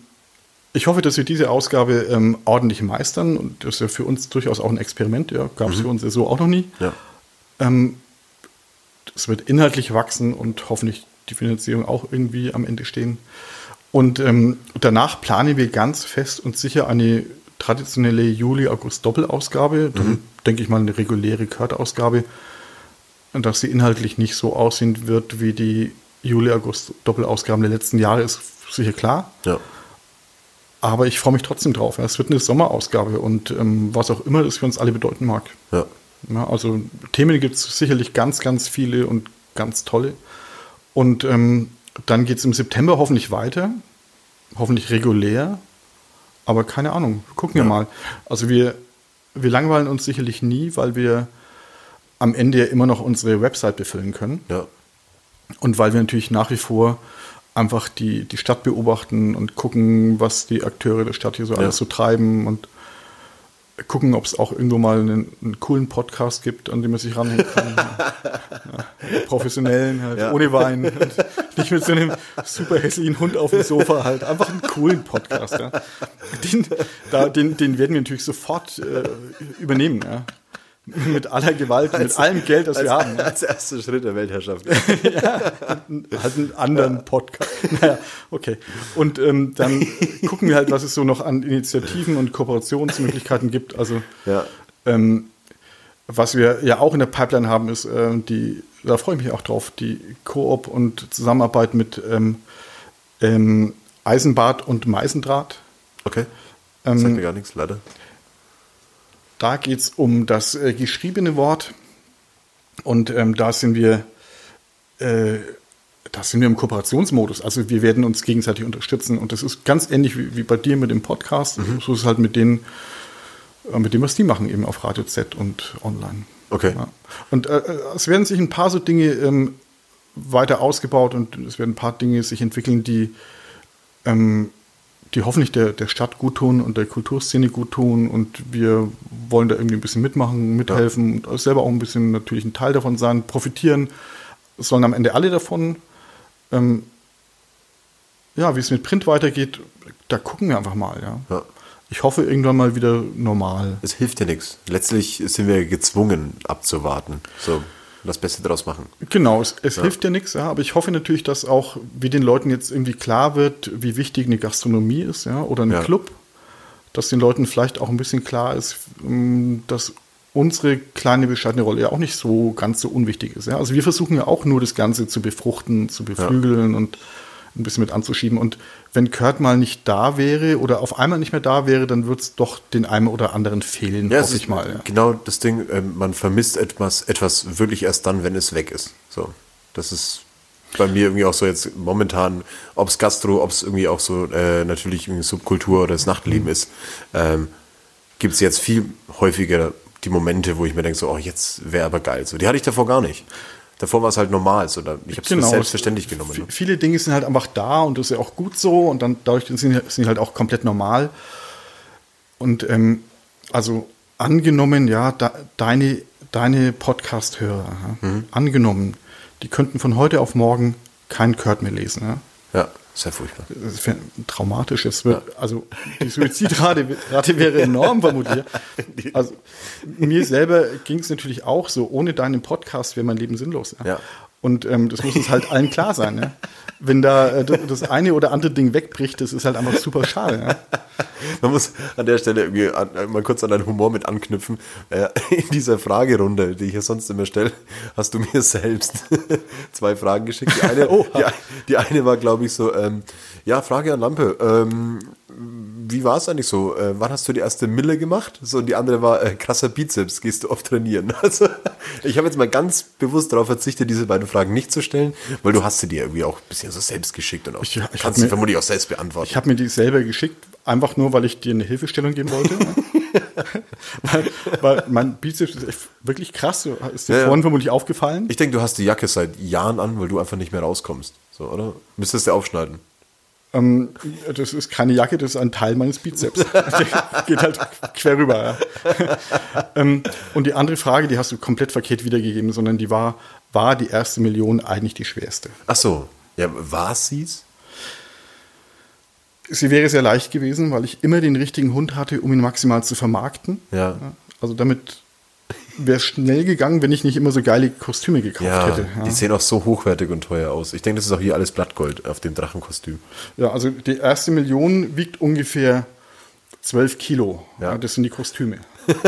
S2: ich hoffe, dass wir diese Ausgabe ähm, ordentlich meistern und das ist ja für uns durchaus auch ein Experiment. Ja, gab es für uns ja so auch noch nie.
S1: Ja.
S2: Ähm, es wird inhaltlich wachsen und hoffentlich die Finanzierung auch irgendwie am Ende stehen. Und ähm, danach planen wir ganz fest und sicher eine traditionelle Juli-August-Doppelausgabe. Dann denke ich mal eine reguläre Kurt-Ausgabe, dass sie inhaltlich nicht so aussehen wird wie die Juli-August-Doppelausgaben der letzten Jahre, ist sicher klar.
S1: Ja.
S2: Aber ich freue mich trotzdem drauf. Es wird eine Sommerausgabe und ähm, was auch immer das für uns alle bedeuten mag.
S1: Ja.
S2: Ja, also Themen gibt es sicherlich ganz, ganz viele und ganz tolle. Und ähm, dann geht es im September hoffentlich weiter. Hoffentlich regulär. Aber keine Ahnung. Gucken wir
S1: Ja.
S2: mal. Also wir, wir langweilen uns sicherlich nie, weil wir am Ende ja immer noch unsere Website befüllen können.
S1: Ja.
S2: Und weil wir natürlich nach wie vor einfach die, die Stadt beobachten und gucken, was die Akteure der Stadt hier so
S1: Ja.
S2: alles so treiben und gucken, ob es auch irgendwo mal einen, einen coolen Podcast gibt, an dem man sich ranhängen kann. <laughs> ja, professionellen, halt,
S1: Ja.
S2: ohne Wein. Und nicht mit so einem super hässlichen Hund auf dem Sofa halt. Einfach einen coolen Podcast. Ja. Den, da, den, den werden wir natürlich sofort äh, übernehmen. Ja. <laughs> Mit aller Gewalt, mit allem Geld, das wir
S1: als,
S2: haben. Ja
S1: als erster Schritt der Weltherrschaft. <laughs>
S2: halt einen anderen Podcast. Naja, okay. Und ähm, dann gucken wir halt, was es so noch an Initiativen und Kooperationsmöglichkeiten gibt. Also
S1: Ja.
S2: ähm, was wir ja auch in der Pipeline haben, ist äh, die, da freue ich mich auch drauf, die Koop und Zusammenarbeit mit ähm, ähm, Eisenbad und Meisendraht.
S1: Okay.
S2: Ähm,
S1: Sagt mir gar nichts, leider.
S2: Da geht es um das äh, geschriebene Wort. Und ähm, da sind wir, äh, da sind wir im Kooperationsmodus. Also wir werden uns gegenseitig unterstützen. Und das ist ganz ähnlich wie, wie bei dir mit dem Podcast. So ist es halt mit denen, äh, mit dem, was die machen, eben auf Radio Z und online.
S1: Okay.
S2: Ja. Und äh, äh, es werden sich ein paar so Dinge ähm, weiter ausgebaut und es werden ein paar Dinge sich entwickeln, die, ähm, die hoffentlich der, der Stadt gut tun und der Kulturszene gut tun. Und wir wollen da irgendwie ein bisschen mitmachen, mithelfen und selber auch ein bisschen natürlich ein Teil davon sein, profitieren. Es sollen am Ende alle davon. Ähm, ja, wie es mit Print weitergeht, da gucken wir einfach mal. Ja.
S1: Ja.
S2: Ich hoffe irgendwann mal wieder normal.
S1: Es hilft ja nichts. Letztlich sind wir gezwungen abzuwarten. So, das Beste draus machen.
S2: Genau, es, es hilft ja nichts, ja, aber ich hoffe natürlich, dass auch, wie den Leuten jetzt irgendwie klar wird, wie wichtig eine Gastronomie ist, ja, oder ein
S1: Ja.
S2: Club, dass den Leuten vielleicht auch ein bisschen klar ist, ähm, dass unsere kleine bescheidene Rolle ja auch nicht so ganz so unwichtig ist. Ja. Also wir versuchen ja auch nur das Ganze zu befruchten, zu beflügeln und ein bisschen mit anzuschieben. Und wenn Kurt mal nicht da wäre oder auf einmal nicht mehr da wäre, dann wird es doch den einen oder anderen fehlen,
S1: Ja,
S2: hoffe ich mal. Ja.
S1: genau das Ding, ähm, man vermisst etwas, etwas wirklich erst dann, wenn es weg ist. So, das ist bei mir irgendwie auch so jetzt momentan, ob es Gastro, ob es irgendwie auch so äh, natürlich Subkultur oder das Nachtleben
S2: Mhm.
S1: ist, ähm, gibt es jetzt viel häufiger die Momente, wo ich mir denke, so, oh, jetzt wäre aber geil. So, die hatte ich davor gar nicht. Davor war es halt normal, so, da, ich habe es
S2: Genau,
S1: selbstverständlich genommen. Ne?
S2: Viele Dinge sind halt einfach da und das ist ja auch gut so und dann dadurch sind, die halt auch komplett normal. Und ähm, also angenommen, ja, da, deine, deine Podcast-Hörer,
S1: Mhm.
S2: angenommen, die könnten von heute auf morgen kein Kurt mehr lesen. Ja.
S1: Ja, sehr furchtbar.
S2: Das wäre traumatisch. Es wird, also die Suizidrate Rate wäre enorm vermutlich. Also mir selber ging es natürlich auch so. Ohne deinen Podcast wäre mein Leben sinnlos. Ja.
S1: Ja.
S2: Und ähm, das muss uns halt allen klar sein. Ja. Wenn da äh, das eine oder andere Ding wegbricht, das ist halt einfach super schade. Ja. <laughs>
S1: Man muss an der Stelle irgendwie an, äh, mal kurz an deinen Humor mit anknüpfen. Äh, in dieser Fragerunde, die ich ja sonst immer stelle, hast du mir selbst <laughs> zwei Fragen geschickt. Die eine, <laughs> die, die eine war, glaube ich, so, ähm, ja, Frage an Lampe. Ähm, wie war es eigentlich so? Äh, wann hast du die erste Mille gemacht? So, und die andere war, äh, krasser Bizeps, gehst du oft trainieren? <laughs> Also, ich habe jetzt mal ganz bewusst darauf verzichtet, diese beiden Fragen nicht zu stellen, weil du hast sie dir irgendwie auch ein bisschen so selbst geschickt und auch,
S2: Ich- ich
S1: kannst sie
S2: mir-
S1: vermutlich auch selbst beantworten.
S2: Ich habe mir die selber geschickt, einfach nur, weil ich dir eine Hilfestellung geben wollte. <laughs> weil, weil mein Bizeps ist echt wirklich krass. So, Ist dir
S1: Ja, ja.
S2: vorhin vermutlich aufgefallen?
S1: Ich denke, du hast die Jacke seit Jahren an, weil du einfach nicht mehr rauskommst. So, oder? Müsstest du aufschneiden.
S2: Ähm, das ist keine Jacke, das ist ein Teil meines Bizeps. <laughs> Der geht halt quer rüber. Ja. ähm, und die andere Frage, die hast du komplett verkehrt wiedergegeben, sondern die war, war die erste Million eigentlich die schwerste?
S1: Ach so. Ja, war sie's?
S2: Sie wäre sehr leicht gewesen, weil ich immer den richtigen Hund hatte, um ihn maximal zu vermarkten.
S1: Ja.
S2: Also damit wäre schnell gegangen, wenn ich nicht immer so geile Kostüme gekauft
S1: Ja,
S2: hätte. Ja.
S1: die sehen auch so hochwertig und teuer aus. Ich denke, das ist auch hier alles Blattgold auf dem Drachenkostüm.
S2: ja, also die erste Million wiegt ungefähr 12 Kilo.
S1: Ja.
S2: Ja. das sind die Kostüme. <laughs>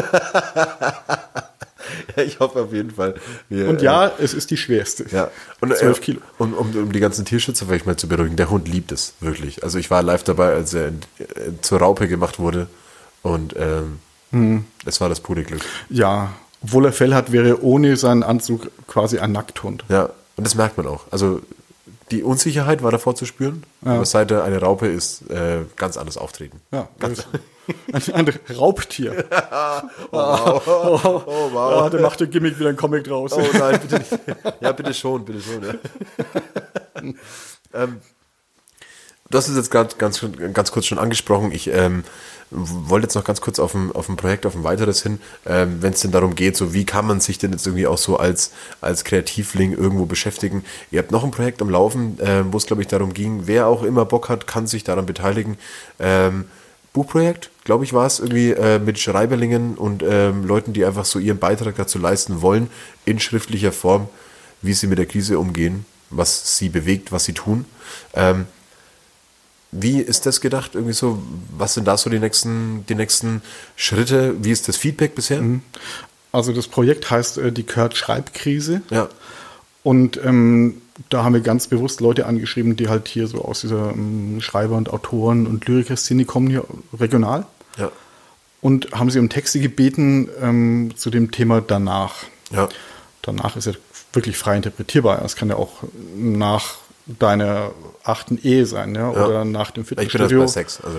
S1: ich hoffe auf jeden Fall. Wir,
S2: Und ja, es ist die schwerste.
S1: äh, ja. Und,
S2: 12
S1: äh,
S2: Kilo.
S1: Und um, um die ganzen Tierschützer vielleicht mal zu beruhigen, der Hund liebt es, wirklich. Also ich war live dabei, als er äh, zur Raupe gemacht wurde. Und ähm,
S2: Hm.
S1: es war das pure Glück.
S2: Ja, obwohl er Fell hat, wäre ohne seinen Anzug quasi ein Nackthund.
S1: Ja, und das merkt man auch. Also die Unsicherheit war davor zu spüren, aber seit er eine Raupe ist, äh, ganz anders auftreten.
S2: Ja, ganz <laughs> ein, ein Raubtier. <laughs> oh, oh, oh, wow. der macht der Gimmick wieder ein Comic draus.
S1: Oh nein, <laughs> bitte nicht. Ja, bitte schon, bitte schon. Ja. ähm, hast es jetzt gerade ganz, ganz kurz schon angesprochen. Ich ähm, wollte jetzt noch ganz kurz auf ein, auf ein Projekt, auf ein weiteres hin, ähm, wenn es denn darum geht, so wie kann man sich denn jetzt irgendwie auch so als, als Kreativling irgendwo beschäftigen. Ihr habt noch ein Projekt am Laufen, äh, wo es, glaube ich, darum ging, wer auch immer Bock hat, kann sich daran beteiligen. Ähm, Buchprojekt, glaube ich, war es irgendwie äh, mit Schreiberlingen und ähm, Leuten, die einfach so ihren Beitrag dazu leisten wollen, in schriftlicher Form, wie sie mit der Krise umgehen, was sie bewegt, was sie tun. Ähm, wie ist das gedacht? Irgendwie so, was sind da so die nächsten, die nächsten Schritte? Wie ist das Feedback bisher?
S2: Also das Projekt heißt äh, die Kurt-Schreibkrise.
S1: Ja.
S2: Und ähm, da haben wir ganz bewusst Leute angeschrieben, die halt hier so aus dieser ähm, Schreiber- und Autoren- und Lyriker-Szene kommen, hier regional.
S1: Ja.
S2: Und haben sie um Texte gebeten ähm, zu dem Thema danach.
S1: Ja.
S2: Danach ist ja wirklich frei interpretierbar. Es kann ja auch nach deiner achten Ehe sein, ja,
S1: Ja.
S2: oder nach dem
S1: Ich bin das
S2: Fitnessstudio.
S1: bei Sex. Also.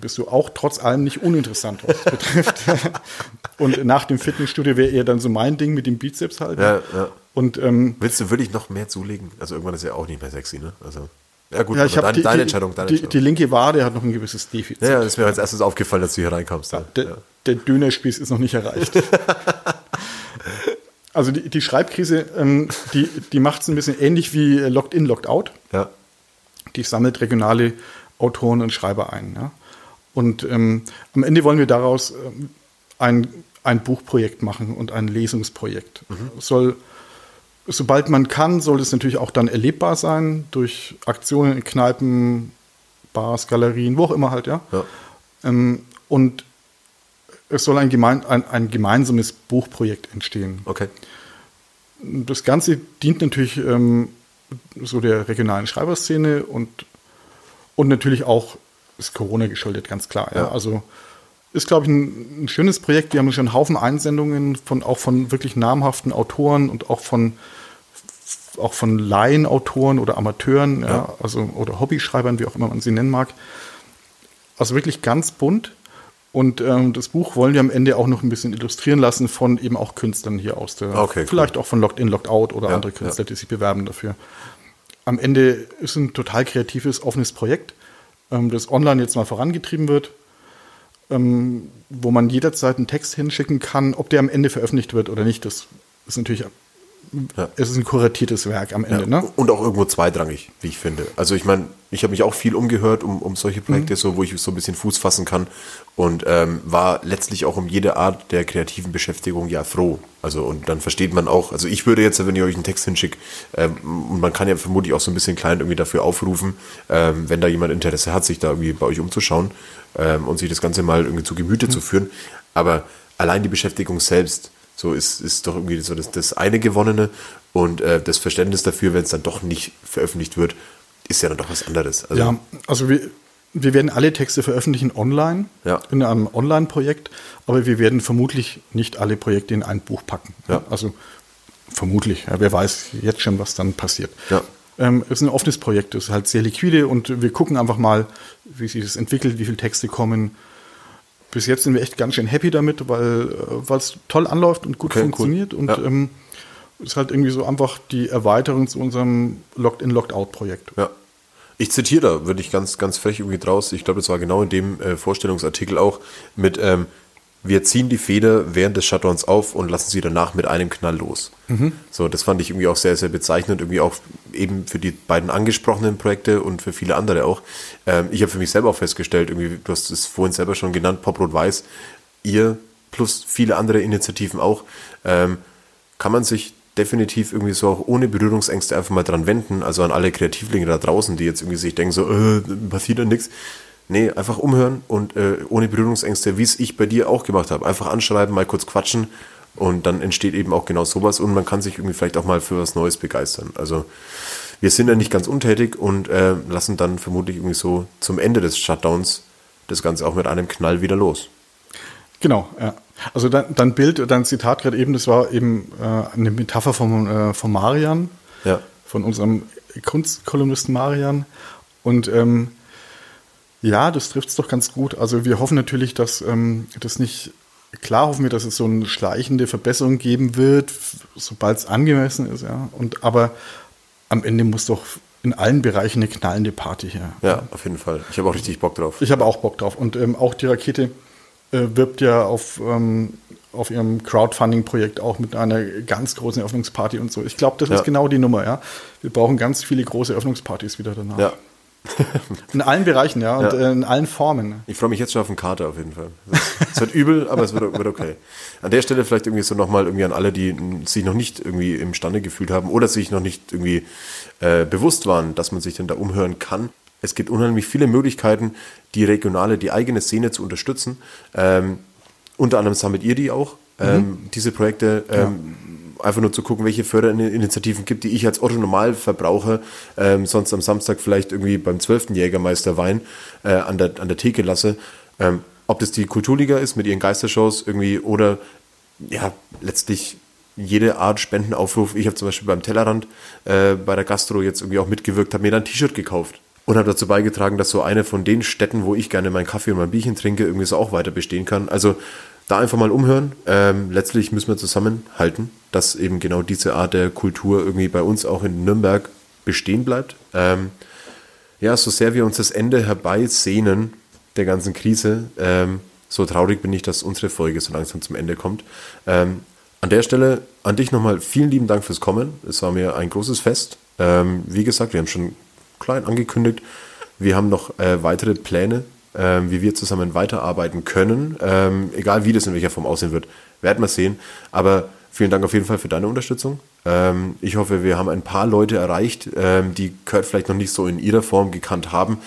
S2: bist du auch trotz allem nicht uninteressant, was das betrifft. <laughs> Und nach dem Fitnessstudio wäre eher dann so mein Ding mit dem Bizeps halt.
S1: Ja, ja.
S2: Und ähm,
S1: Willst du wirklich noch mehr zulegen? Also irgendwann ist ja auch nicht mehr sexy, ne? Also. Ja gut,
S2: ja, ich
S1: deine,
S2: die,
S1: deine Entscheidung, deine
S2: die,
S1: Entscheidung.
S2: die linke Wade hat noch ein gewisses Defizit.
S1: ja, ja, das ist mir als erstes aufgefallen, dass du hier reinkommst. Ja.
S2: Der, der Dönerspieß ist noch nicht erreicht. <laughs> also die, die Schreibkrise, ähm, die, die macht es ein bisschen ähnlich wie äh, Locked In, Locked Out.
S1: Ja.
S2: Die sammelt regionale Autoren und Schreiber ein. Ja? Und ähm, am Ende wollen wir daraus ähm, ein, ein Buchprojekt machen und ein Lesungsprojekt. Es Soll, sobald man kann, soll es natürlich auch dann erlebbar sein durch Aktionen in Kneipen, Bars, Galerien, wo auch immer halt, ja.
S1: Ja.
S2: Ähm, und es soll ein, gemein, ein, ein gemeinsames Buchprojekt entstehen.
S1: Okay.
S2: Das Ganze dient natürlich ähm, so der regionalen Schreiberszene und, und natürlich auch ist Corona geschuldet, ganz klar. Ja.
S1: Ja.
S2: Also ist, glaube ich, ein, ein schönes Projekt. Wir haben schon einen Haufen Einsendungen von auch von wirklich namhaften Autoren und auch von auch von Laienautoren oder Amateuren, ja. Also oder Hobbyschreibern, wie auch immer man sie nennen mag. Also wirklich ganz bunt. Und ähm, das Buch wollen wir am Ende auch noch ein bisschen illustrieren lassen von eben auch Künstlern hier aus der,
S1: Okay, cool.
S2: vielleicht auch von Locked In, Locked Out oder
S1: Ja,
S2: andere Künstler, die sich bewerben dafür. Am Ende ist ein total kreatives, offenes Projekt, ähm, das online jetzt mal vorangetrieben wird, ähm, wo man jederzeit einen Text hinschicken kann, ob der am Ende veröffentlicht wird oder nicht. Das ist natürlich,
S1: Ja.
S2: es ist ein kuratiertes Werk am Ende.
S1: Ja.
S2: Ne?
S1: Und auch irgendwo zweitrangig, wie ich finde. Also ich meine, ich habe mich auch viel umgehört um, um solche
S2: Mhm.
S1: Projekte, so, wo ich so ein bisschen Fuß fassen kann und ähm, war letztlich auch um jede Art der kreativen Beschäftigung ja froh. Also und dann versteht man auch, also ich würde jetzt, wenn ich euch einen Text hinschicke, ähm, und man kann ja vermutlich auch so ein bisschen klein irgendwie dafür aufrufen, ähm, wenn da jemand Interesse hat, sich da irgendwie bei euch umzuschauen ähm, und sich das Ganze mal irgendwie zu Gemüte
S2: Mhm.
S1: zu führen. Aber allein die Beschäftigung selbst, so ist, ist doch irgendwie so das, das eine Gewonnene und äh, das Verständnis dafür, wenn es dann doch nicht veröffentlicht wird, ist ja dann doch was anderes. Also,
S2: Ja, also wir, wir werden alle Texte veröffentlichen online,
S1: Ja.
S2: in einem Online-Projekt, aber wir werden vermutlich nicht alle Projekte in ein Buch packen.
S1: Ja.
S2: Also vermutlich, ja, wer weiß jetzt schon, was dann passiert.
S1: Ja.
S2: Ähm, es ist ein offenes Projekt, es ist halt sehr liquide und wir gucken einfach mal, wie sich das entwickelt, wie viele Texte kommen. Bis jetzt sind wir echt ganz schön happy damit, weil äh, es toll anläuft und gut
S1: Okay, cool.
S2: funktioniert und
S1: Ja.
S2: ähm, ist halt irgendwie so einfach die Erweiterung zu unserem Locked-in, Locked-out-Projekt.
S1: Ja. Ich zitiere da, würde ich ganz, ganz frech irgendwie draus. Ich glaube, das war genau in dem äh, Vorstellungsartikel auch mit, ähm, wir ziehen die Feder während des Shutdowns auf und lassen sie danach mit einem Knall los. So, das fand ich irgendwie auch sehr, sehr bezeichnend, irgendwie auch eben für die beiden angesprochenen Projekte und für viele andere auch. Ähm, ich habe für mich selber auch festgestellt, irgendwie, du hast es vorhin selber schon genannt, Pop Rot Weiß, ihr plus viele andere Initiativen auch, ähm, kann man sich definitiv irgendwie so auch ohne Berührungsängste einfach mal dran wenden. Also an alle Kreativlinge da draußen, die jetzt irgendwie sich denken, so, äh, passiert da nichts. Nee, einfach umhören und äh, ohne Berührungsängste, wie es ich bei dir auch gemacht habe. Einfach anschreiben, mal kurz quatschen und dann entsteht eben auch genau sowas und man kann sich irgendwie vielleicht auch mal für was Neues begeistern. Also wir sind ja nicht ganz untätig und äh, lassen dann vermutlich irgendwie so zum Ende des Shutdowns das Ganze auch mit einem Knall wieder los.
S2: Genau, ja. Also dein, dein Bild, dein Zitat gerade eben, das war eben äh, eine Metapher von, äh, von Marian,
S1: Ja.
S2: von unserem Kunstkolumnisten Marian. Und ähm, ja, das trifft es doch ganz gut. Also wir hoffen natürlich, dass ähm, das nicht, klar hoffen wir, dass es so eine schleichende Verbesserung geben wird, sobald es angemessen ist, ja. Und aber am Ende muss doch in allen Bereichen eine knallende Party her.
S1: Ja, auf jeden Fall. Ich habe auch richtig Bock drauf.
S2: Ich habe auch Bock drauf. Und ähm, auch die Rakete äh, wirbt ja auf, ähm, auf ihrem Crowdfunding-Projekt auch mit einer ganz großen Eröffnungsparty und so. Ich glaube, das
S1: Ja.
S2: ist genau die Nummer, ja. Wir brauchen ganz viele große Eröffnungspartys wieder danach.
S1: Ja.
S2: In allen Bereichen, ja, und
S1: Ja.
S2: äh, in allen Formen.
S1: Ich freue mich jetzt schon auf den Kater auf jeden Fall. Es wird übel, aber es wird, wird okay. An der Stelle vielleicht irgendwie so nochmal irgendwie an alle, die sich noch nicht irgendwie imstande gefühlt haben oder sich noch nicht irgendwie äh, bewusst waren, dass man sich denn da umhören kann. Es gibt unheimlich viele Möglichkeiten, die regionale, die eigene Szene zu unterstützen. Ähm, unter anderem sammelt ihr die auch, ähm, diese Projekte. Ähm, Einfach nur zu gucken, welche Förderinitiativen gibt, die ich als Otto Normalverbraucher ähm, sonst am Samstag vielleicht irgendwie beim 12. Jägermeister Wein äh, an, der, an der Theke lasse. Ähm, ob das die Kulturliga ist mit ihren Geistershows irgendwie oder ja, letztlich jede Art Spendenaufruf. Ich habe zum Beispiel beim Tellerrand äh, bei der Gastro jetzt irgendwie auch mitgewirkt, habe mir dann ein T-Shirt gekauft und habe dazu beigetragen, dass so eine von den Städten, wo ich gerne meinen Kaffee und mein Bierchen trinke, irgendwie so auch weiter bestehen kann. Also da einfach mal umhören. Ähm, letztlich müssen wir zusammenhalten, dass eben genau diese Art der Kultur irgendwie bei uns auch in Nürnberg bestehen bleibt. Ähm, ja, so sehr wir uns das Ende herbeisehnen der ganzen Krise, ähm, so traurig bin ich, dass unsere Folge so langsam zum Ende kommt. Ähm, an der Stelle an dich nochmal vielen lieben Dank fürs Kommen. Es war mir ein großes Fest. Ähm, wie gesagt, wir haben schon klein angekündigt, wir haben noch äh, weitere Pläne, ähm, wie wir zusammen weiterarbeiten können. Ähm, egal wie das in welcher Form aussehen wird, werden wir sehen. Aber vielen Dank auf jeden Fall für deine Unterstützung. Ähm, ich hoffe, wir haben ein paar Leute erreicht, ähm, die Kurt vielleicht noch nicht so in ihrer Form gekannt haben,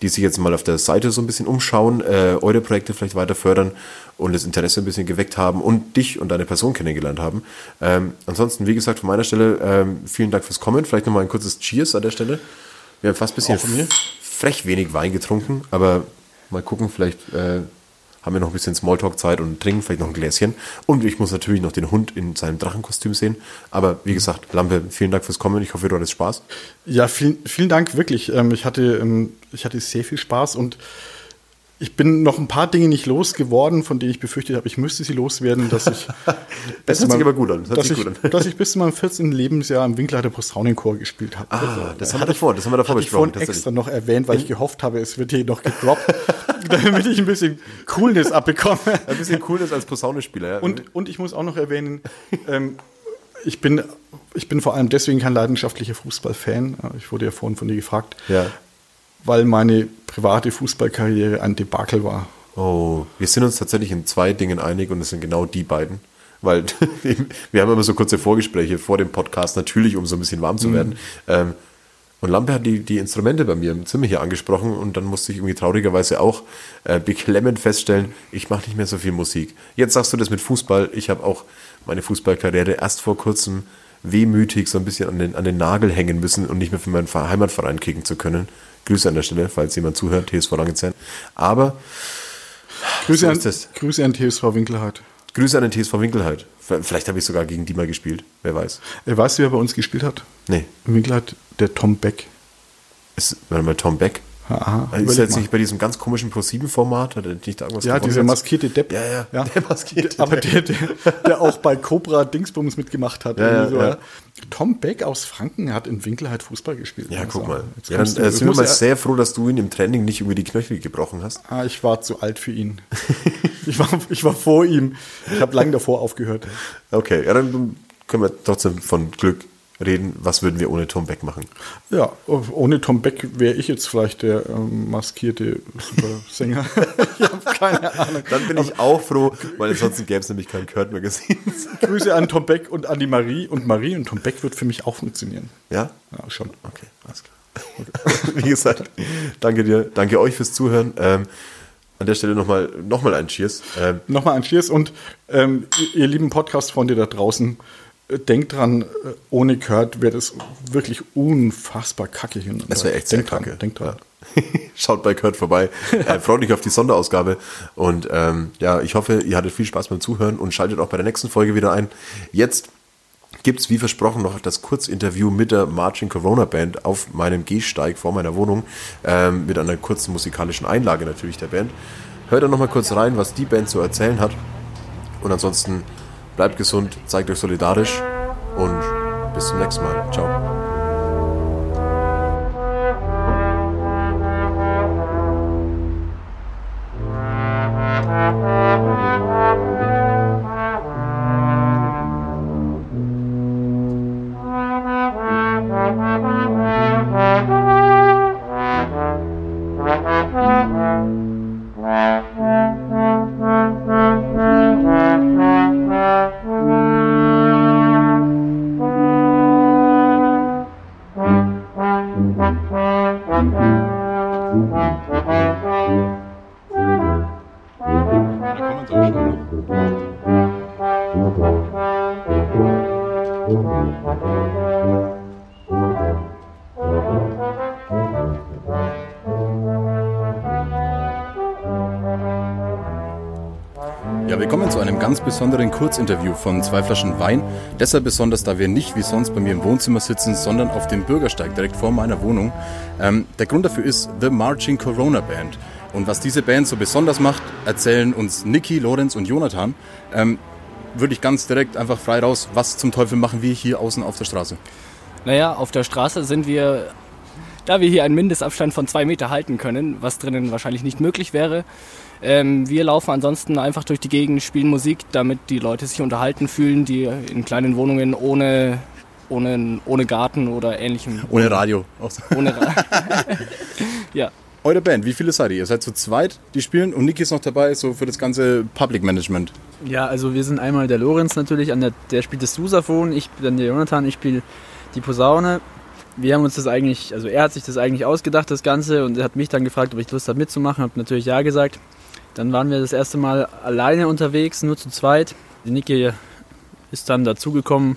S1: die sich jetzt mal auf der Seite so ein bisschen umschauen, äh, eure Projekte vielleicht weiter fördern und das Interesse ein bisschen geweckt haben und dich und deine Person kennengelernt haben. Ähm, ansonsten, wie gesagt, von meiner Stelle ähm, vielen Dank fürs Kommen. Vielleicht nochmal ein kurzes Cheers an der Stelle. Wir haben fast ein bisschen
S2: Auch von mir.
S1: frech wenig Wein getrunken, aber mal gucken, vielleicht äh, haben wir noch ein bisschen Smalltalk-Zeit und trinken vielleicht noch ein Gläschen. Und ich muss natürlich noch den Hund in seinem Drachenkostüm sehen. Aber wie gesagt, Lampe, vielen Dank fürs Kommen. Ich hoffe, du hattest Spaß.
S2: Ja, vielen, vielen Dank, wirklich. Ähm, ich, hatte, ähm, ich hatte sehr viel Spaß und ich bin noch ein paar Dinge nicht losgeworden, von denen ich befürchtet habe, ich müsste sie loswerden, dass ich. <laughs>
S1: Das hört sich aber gut an. Das
S2: dass, ich,
S1: gut an. <laughs>
S2: dass ich bis zu meinem 14. Lebensjahr im Winkleiter Posaunenchor gespielt habe.
S1: Ah, das haben wir davor, das haben wir davor
S2: Hatte ich
S1: besprochen.
S2: vorhin extra noch erwähnt, weil ich gehofft habe, es wird hier noch gedroppt, <laughs> damit ich ein bisschen Coolness abbekomme.
S1: Ein bisschen cool ist als Posaunespieler. Ja.
S2: Und, und ich muss auch noch erwähnen, ähm, ich, bin, ich bin vor allem deswegen kein leidenschaftlicher Fußballfan. Ich wurde ja vorhin von dir gefragt,
S1: ja.
S2: Weil meine private Fußballkarriere ein Debakel war.
S1: Oh, wir sind uns tatsächlich in zwei Dingen einig und es sind genau die beiden. Weil <laughs> wir haben immer so kurze Vorgespräche vor dem Podcast, natürlich, um so ein bisschen warm zu werden. Ähm, und Lampe hat die, die Instrumente bei mir im Zimmer hier angesprochen und dann musste ich irgendwie traurigerweise auch äh, beklemmend feststellen, ich mache nicht mehr so viel Musik. Jetzt sagst du das mit Fußball. Ich habe auch meine Fußballkarriere erst vor kurzem wehmütig so ein bisschen an den, an den Nagel hängen müssen und nicht mehr für meinen Ver- Heimatverein kicken zu können. Grüße an der Stelle, falls jemand zuhört, TSV Langezern. Aber
S2: Grüße, an. Grüße an TSV Winkelhardt.
S1: Grüße an den TSV Winkelheit. Vielleicht habe ich sogar gegen die mal gespielt, wer weiß.
S2: Äh, weißt du, wer bei uns gespielt hat?
S1: Nee,
S2: Im Winkelhardt, der Tom Beck.
S1: ist, warte mal, Tom Beck.
S2: Aha,
S1: ist er jetzt
S2: mal.
S1: nicht bei diesem ganz komischen Pro-7-Format? Hat er nicht irgendwas
S2: Ja, dieser maskierte Depp.
S1: Ja, ja, der maskierte
S2: Aber
S1: Depp.
S2: der, der, der auch bei Cobra Dingsbums mitgemacht hat.
S1: Ja,
S2: irgendwie
S1: ja, ja.
S2: Tom Beck aus Franken hat in Winkelheit Fußball gespielt.
S1: Ja,
S2: Also,
S1: guck mal.
S2: jetzt
S1: Ja, dann
S2: du-
S1: äh,
S2: ich
S1: sind wir mal
S2: ja-
S1: sehr froh, dass du ihn im Training nicht irgendwie die Knöchel gebrochen hast.
S2: Ah, ich war zu alt für ihn. ich, war, ich war vor ihm. Ich habe lange davor aufgehört.
S1: Okay, ja, dann können wir trotzdem von Glück reden. Was würden wir ohne Tom Beck machen?
S2: Ja, ohne Tom Beck wäre ich jetzt vielleicht der ähm, maskierte Supersänger. <laughs> ich habe keine Ahnung.
S1: Dann bin ich auch froh, weil ansonsten gäbe es nämlich kein Kurt Magazin. <laughs>
S2: Grüße an Tom Beck und an die Marie. Und Marie und Tom Beck wird für mich auch funktionieren.
S1: Ja?
S2: Ja, schon.
S1: Okay, alles klar. <laughs> Wie gesagt, danke dir, danke euch fürs Zuhören. Ähm, an der Stelle nochmal noch mal ein Cheers. Ähm,
S2: Nochmal ein Cheers und ähm, ihr, lieben Podcast-Freunde da draußen, denkt dran, äh, ohne Kurt wäre das wirklich unfassbar kacke hin.
S1: Das wäre echt sehr
S2: denkt dran,
S1: kacke.
S2: Denkt dran. <laughs>
S1: Schaut bei Kurt vorbei. <laughs> Äh, freut mich auf die Sonderausgabe. Und ähm, ja, ich hoffe, ihr hattet viel Spaß beim Zuhören und schaltet auch bei der nächsten Folge wieder ein. Jetzt gibt's wie versprochen noch das Kurzinterview mit der Marching Corona Band auf meinem Gehsteig vor meiner Wohnung ähm, mit einer kurzen musikalischen Einlage natürlich der Band. Hört da nochmal kurz rein, was die Band zu erzählen hat. Und ansonsten bleibt gesund, zeigt euch solidarisch und bis zum nächsten Mal. Ciao.
S3: Ja, besonderen Kurzinterview von zwei Flaschen Wein. Deshalb besonders, da wir nicht wie sonst bei mir im Wohnzimmer sitzen, sondern auf dem Bürgersteig direkt vor meiner Wohnung. Ähm, der Grund dafür ist The Marching Corona Band. Und was diese Band so besonders macht, erzählen uns Niki, Lorenz und Jonathan. Ähm, würde ich ganz direkt einfach frei raus, was zum Teufel machen wir hier außen auf der Straße?
S4: Naja, auf der Straße sind wir, da wir hier einen Mindestabstand von zwei Meter halten können, was drinnen wahrscheinlich nicht möglich wäre. Ähm, wir laufen ansonsten einfach durch die Gegend, spielen Musik, damit die Leute sich unterhalten fühlen, die in kleinen Wohnungen ohne, ohne, ohne Garten oder ähnlichem.
S3: Ohne Radio.
S4: Ohne Ra <laughs> ja.
S3: Eure Band, wie viele seid ihr? Ihr seid zu zweit, die spielen und Niki ist noch dabei, so für das ganze Public Management.
S5: Ja, also wir sind einmal der Lorenz natürlich, an der, der spielt das Sousaphon, ich bin der Jonathan, ich spiele die Posaune. Wir haben uns das eigentlich, also er hat sich das eigentlich ausgedacht, das Ganze, und er hat mich dann gefragt, ob ich Lust habe mitzumachen, habe natürlich ja gesagt. Dann waren wir das erste Mal alleine unterwegs, nur zu zweit. Die Niki ist dann dazugekommen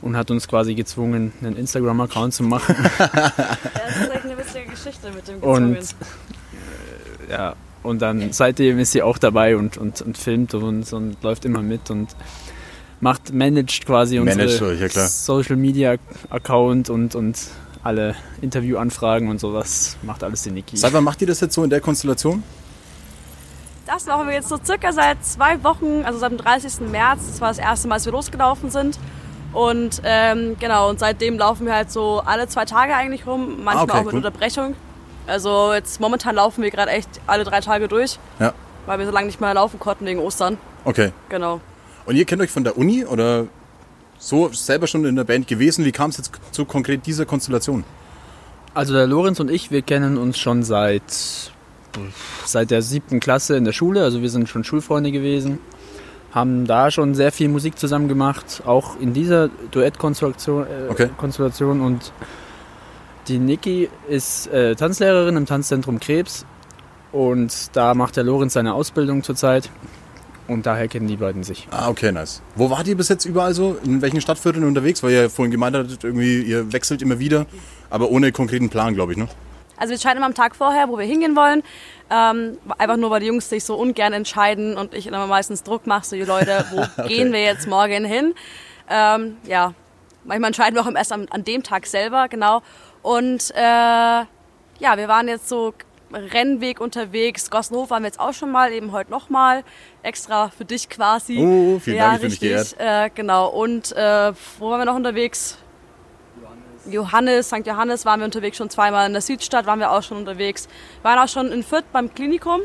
S5: und hat uns quasi gezwungen, einen Instagram-Account zu machen. <laughs>
S6: Ja, das ist echt eine <laughs> witzige Geschichte mit dem
S5: Und
S6: Gezwungen.
S5: äh, ja, und dann seitdem ist sie auch dabei und, und, und filmt uns und läuft immer mit und macht, managt quasi
S3: Managt
S5: unsere
S3: euch, ja.
S5: Social Media Account und, und alle Interviewanfragen und sowas macht alles die Niki.
S3: Seit wann macht ihr das jetzt so in der Konstellation?
S6: Das machen wir jetzt so circa seit zwei Wochen, also seit dem 30. März. Das war das erste Mal, als wir losgelaufen sind. Und ähm, genau, und seitdem laufen wir halt so alle zwei Tage eigentlich rum, manchmal
S3: Ah, okay,
S6: auch mit
S3: cool.
S6: Unterbrechung. Also jetzt momentan laufen wir gerade echt alle drei Tage durch,
S3: Ja.
S6: weil wir so lange nicht mehr laufen konnten wegen Ostern.
S3: Okay.
S6: Genau.
S3: Und ihr kennt euch von der Uni oder so selber schon in der Band gewesen? Wie kam es jetzt zu konkret dieser Konstellation?
S5: Also der Lorenz und ich, wir kennen uns schon seit, seit der siebten Klasse in der Schule. Also wir sind schon Schulfreunde gewesen. Haben da schon sehr viel Musik zusammen gemacht, auch in dieser Duettkonstellation. Äh,
S3: Okay.
S5: Konstellation. Und die Niki ist äh, Tanzlehrerin im Tanzzentrum Krebs. Und da macht der Lorenz seine Ausbildung zurzeit. Und daher kennen die beiden sich.
S3: Ah, okay, nice. Wo wart ihr bis jetzt überall so? In welchen Stadtvierteln unterwegs? Weil ihr ja vorhin gemeint hattet, irgendwie, ihr wechselt immer wieder, aber ohne konkreten Plan, glaube ich, ne?
S6: Also wir entscheiden immer am Tag vorher, wo wir hingehen wollen. Ähm, einfach nur, weil die Jungs sich so ungern entscheiden und ich immer meistens Druck mache, so die Leute, wo <laughs> gehen wir jetzt morgen hin? Ähm, ja, manchmal entscheiden wir auch erst an, an dem Tag selber, genau. Und äh, ja, wir waren jetzt so Rennweg unterwegs. Gossenhof waren wir jetzt auch schon mal, eben heute nochmal. Extra für dich quasi.
S3: Oh, vielen
S6: ja,
S3: Dank, ich mich
S6: richtig. Äh, genau. Und äh, wo waren wir noch unterwegs? Johannes, St. Johannes waren wir unterwegs schon zweimal. In der Südstadt waren wir auch schon unterwegs. Wir waren auch schon in Fürth beim Klinikum.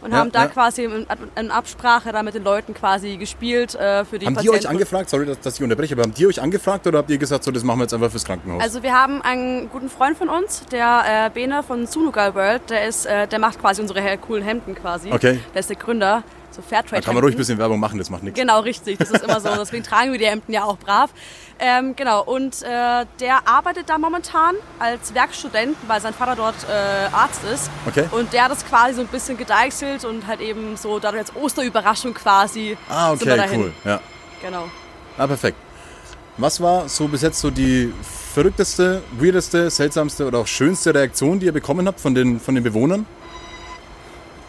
S6: und
S3: Ja,
S6: haben da
S3: ja.
S6: quasi in, in Absprache da mit den Leuten quasi gespielt äh, für die
S3: Haben die
S6: Patienten.
S3: euch angefragt, sorry, dass, dass ich unterbreche, aber haben die euch angefragt oder habt ihr gesagt, so das machen wir jetzt einfach fürs Krankenhaus?
S6: Also wir haben einen guten Freund von uns, der äh, Bene von Sunugal World, der ist, äh, der macht quasi unsere coolen Hemden quasi.
S3: Okay.
S6: Der ist der Gründer, so Fairtrade.
S3: da kann man ruhig ein bisschen Werbung machen, das macht nichts.
S6: Genau, richtig. Das ist immer so. <laughs> Deswegen tragen wir die Hemden ja auch brav. Ähm, genau. Und äh, der arbeitet da momentan als Werkstudent, weil sein Vater dort äh, Arzt ist.
S3: Okay.
S6: Und der hat das quasi so ein bisschen gedeichselt und halt eben so dadurch als Osterüberraschung quasi.
S3: Ah,
S6: sind wir
S3: okay,
S6: dahin.
S3: cool. Ja.
S6: Genau.
S3: Ah, perfekt. Was war so bis jetzt so die verrückteste, weirdeste, seltsamste oder auch schönste Reaktion, die ihr bekommen habt von den, von den Bewohnern?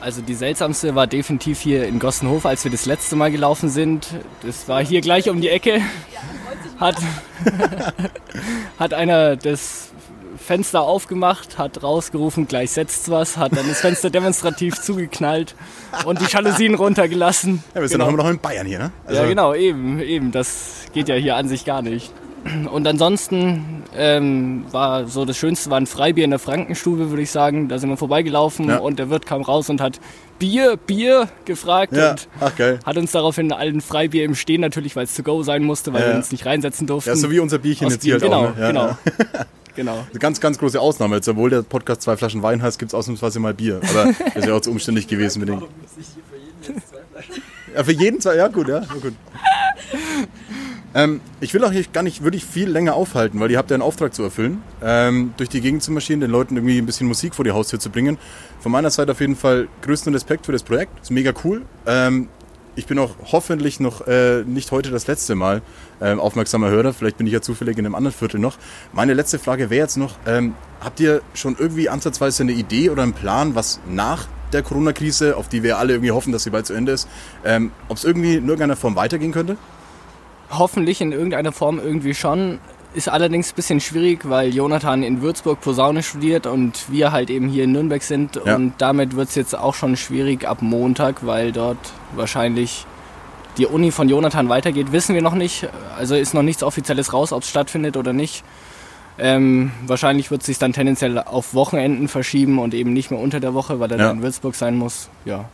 S4: Also die seltsamste war definitiv hier in Gossenhof, als wir das letzte Mal gelaufen sind. Das war hier gleich um die Ecke. Hat, <laughs> hat einer das Fenster aufgemacht, hat rausgerufen, gleich setzt's was, hat dann das Fenster demonstrativ zugeknallt und die Jalousien runtergelassen.
S3: Ja, wir sind
S4: Genau.
S3: auch immer noch in Bayern hier, ne? Also,
S4: ja, genau, eben, eben. Das geht ja hier an sich gar nicht. Und ansonsten ähm, war so das Schönste war ein Freibier in der Frankenstube, würde ich sagen. Da sind wir vorbeigelaufen
S3: Ja.
S4: und der Wirt kam raus und hat Bier, Bier gefragt
S3: Ja,
S4: und
S3: ach
S4: hat uns daraufhin allen Freibier im Stehen natürlich, weil es to go sein musste, weil
S3: Ja,
S4: wir uns nicht reinsetzen durften.
S3: Ja, so wie unser Bierchen
S4: Aus
S3: jetzt hier
S4: Bier,
S3: halt
S4: genau,
S3: auch. Ne? Ja,
S4: genau,
S3: ja. <laughs>
S4: genau. <laughs>
S3: Eine ganz, ganz große Ausnahme. Jetzt, obwohl der Podcast zwei Flaschen Wein heißt, gibt es ausnahmsweise mal Bier. Aber das <laughs> ist ja auch zu umständlich gewesen mit den. Ja, für jeden zwei, ja gut, ja, ja gut. Ähm, ich will auch hier gar nicht wirklich viel länger aufhalten, weil ihr habt ja einen Auftrag zu erfüllen, ähm, durch die Gegend zu marschieren, den Leuten irgendwie ein bisschen Musik vor die Haustür zu bringen. Von meiner Seite auf jeden Fall größten Respekt für das Projekt, ist mega cool. Ähm, ich bin auch hoffentlich noch äh, nicht heute das letzte Mal ähm, aufmerksamer Hörer. Vielleicht bin ich ja zufällig in einem anderen Viertel noch. Meine letzte Frage wäre jetzt noch, ähm, habt ihr schon irgendwie ansatzweise eine Idee oder einen Plan, was nach der Corona-Krise, auf die wir alle irgendwie hoffen, dass sie bald zu Ende ist, ähm, ob es irgendwie in irgendeiner Form weitergehen könnte?
S4: Hoffentlich in irgendeiner Form irgendwie schon. Ist allerdings ein bisschen schwierig, weil Jonathan in Würzburg Posaune studiert und wir halt eben hier in Nürnberg sind.
S3: Ja.
S4: Und damit wird es jetzt auch schon schwierig ab Montag, weil dort wahrscheinlich die Uni von Jonathan weitergeht. Wissen wir noch nicht. Also ist noch nichts Offizielles raus, ob es stattfindet oder nicht. Ähm, wahrscheinlich wird es sich dann tendenziell auf Wochenenden verschieben und eben nicht mehr unter der Woche, weil er
S3: Ja.
S4: dann in Würzburg sein muss. Ja.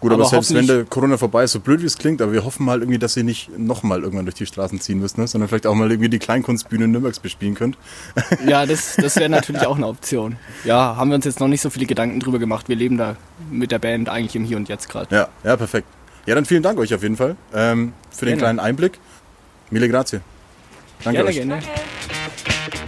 S3: Gut, aber,
S4: Aber
S3: selbst wenn der Corona vorbei ist, so blöd wie es klingt, aber wir hoffen halt irgendwie, dass ihr nicht nochmal irgendwann durch die Straßen ziehen müsst, ne? sondern vielleicht auch mal irgendwie die Kleinkunstbühne Nürnbergs bespielen könnt. <laughs>
S4: Ja, das, das wäre <laughs> natürlich auch eine Option. Ja, haben wir uns jetzt noch nicht so viele Gedanken drüber gemacht. Wir leben da mit der Band eigentlich im Hier und Jetzt gerade.
S3: Ja, ja, perfekt. Ja, dann vielen Dank euch auf jeden Fall ähm, für den
S4: Gerne.
S3: kleinen Einblick. Mille grazie. Danke
S4: Gerne,
S3: euch.
S4: gerne.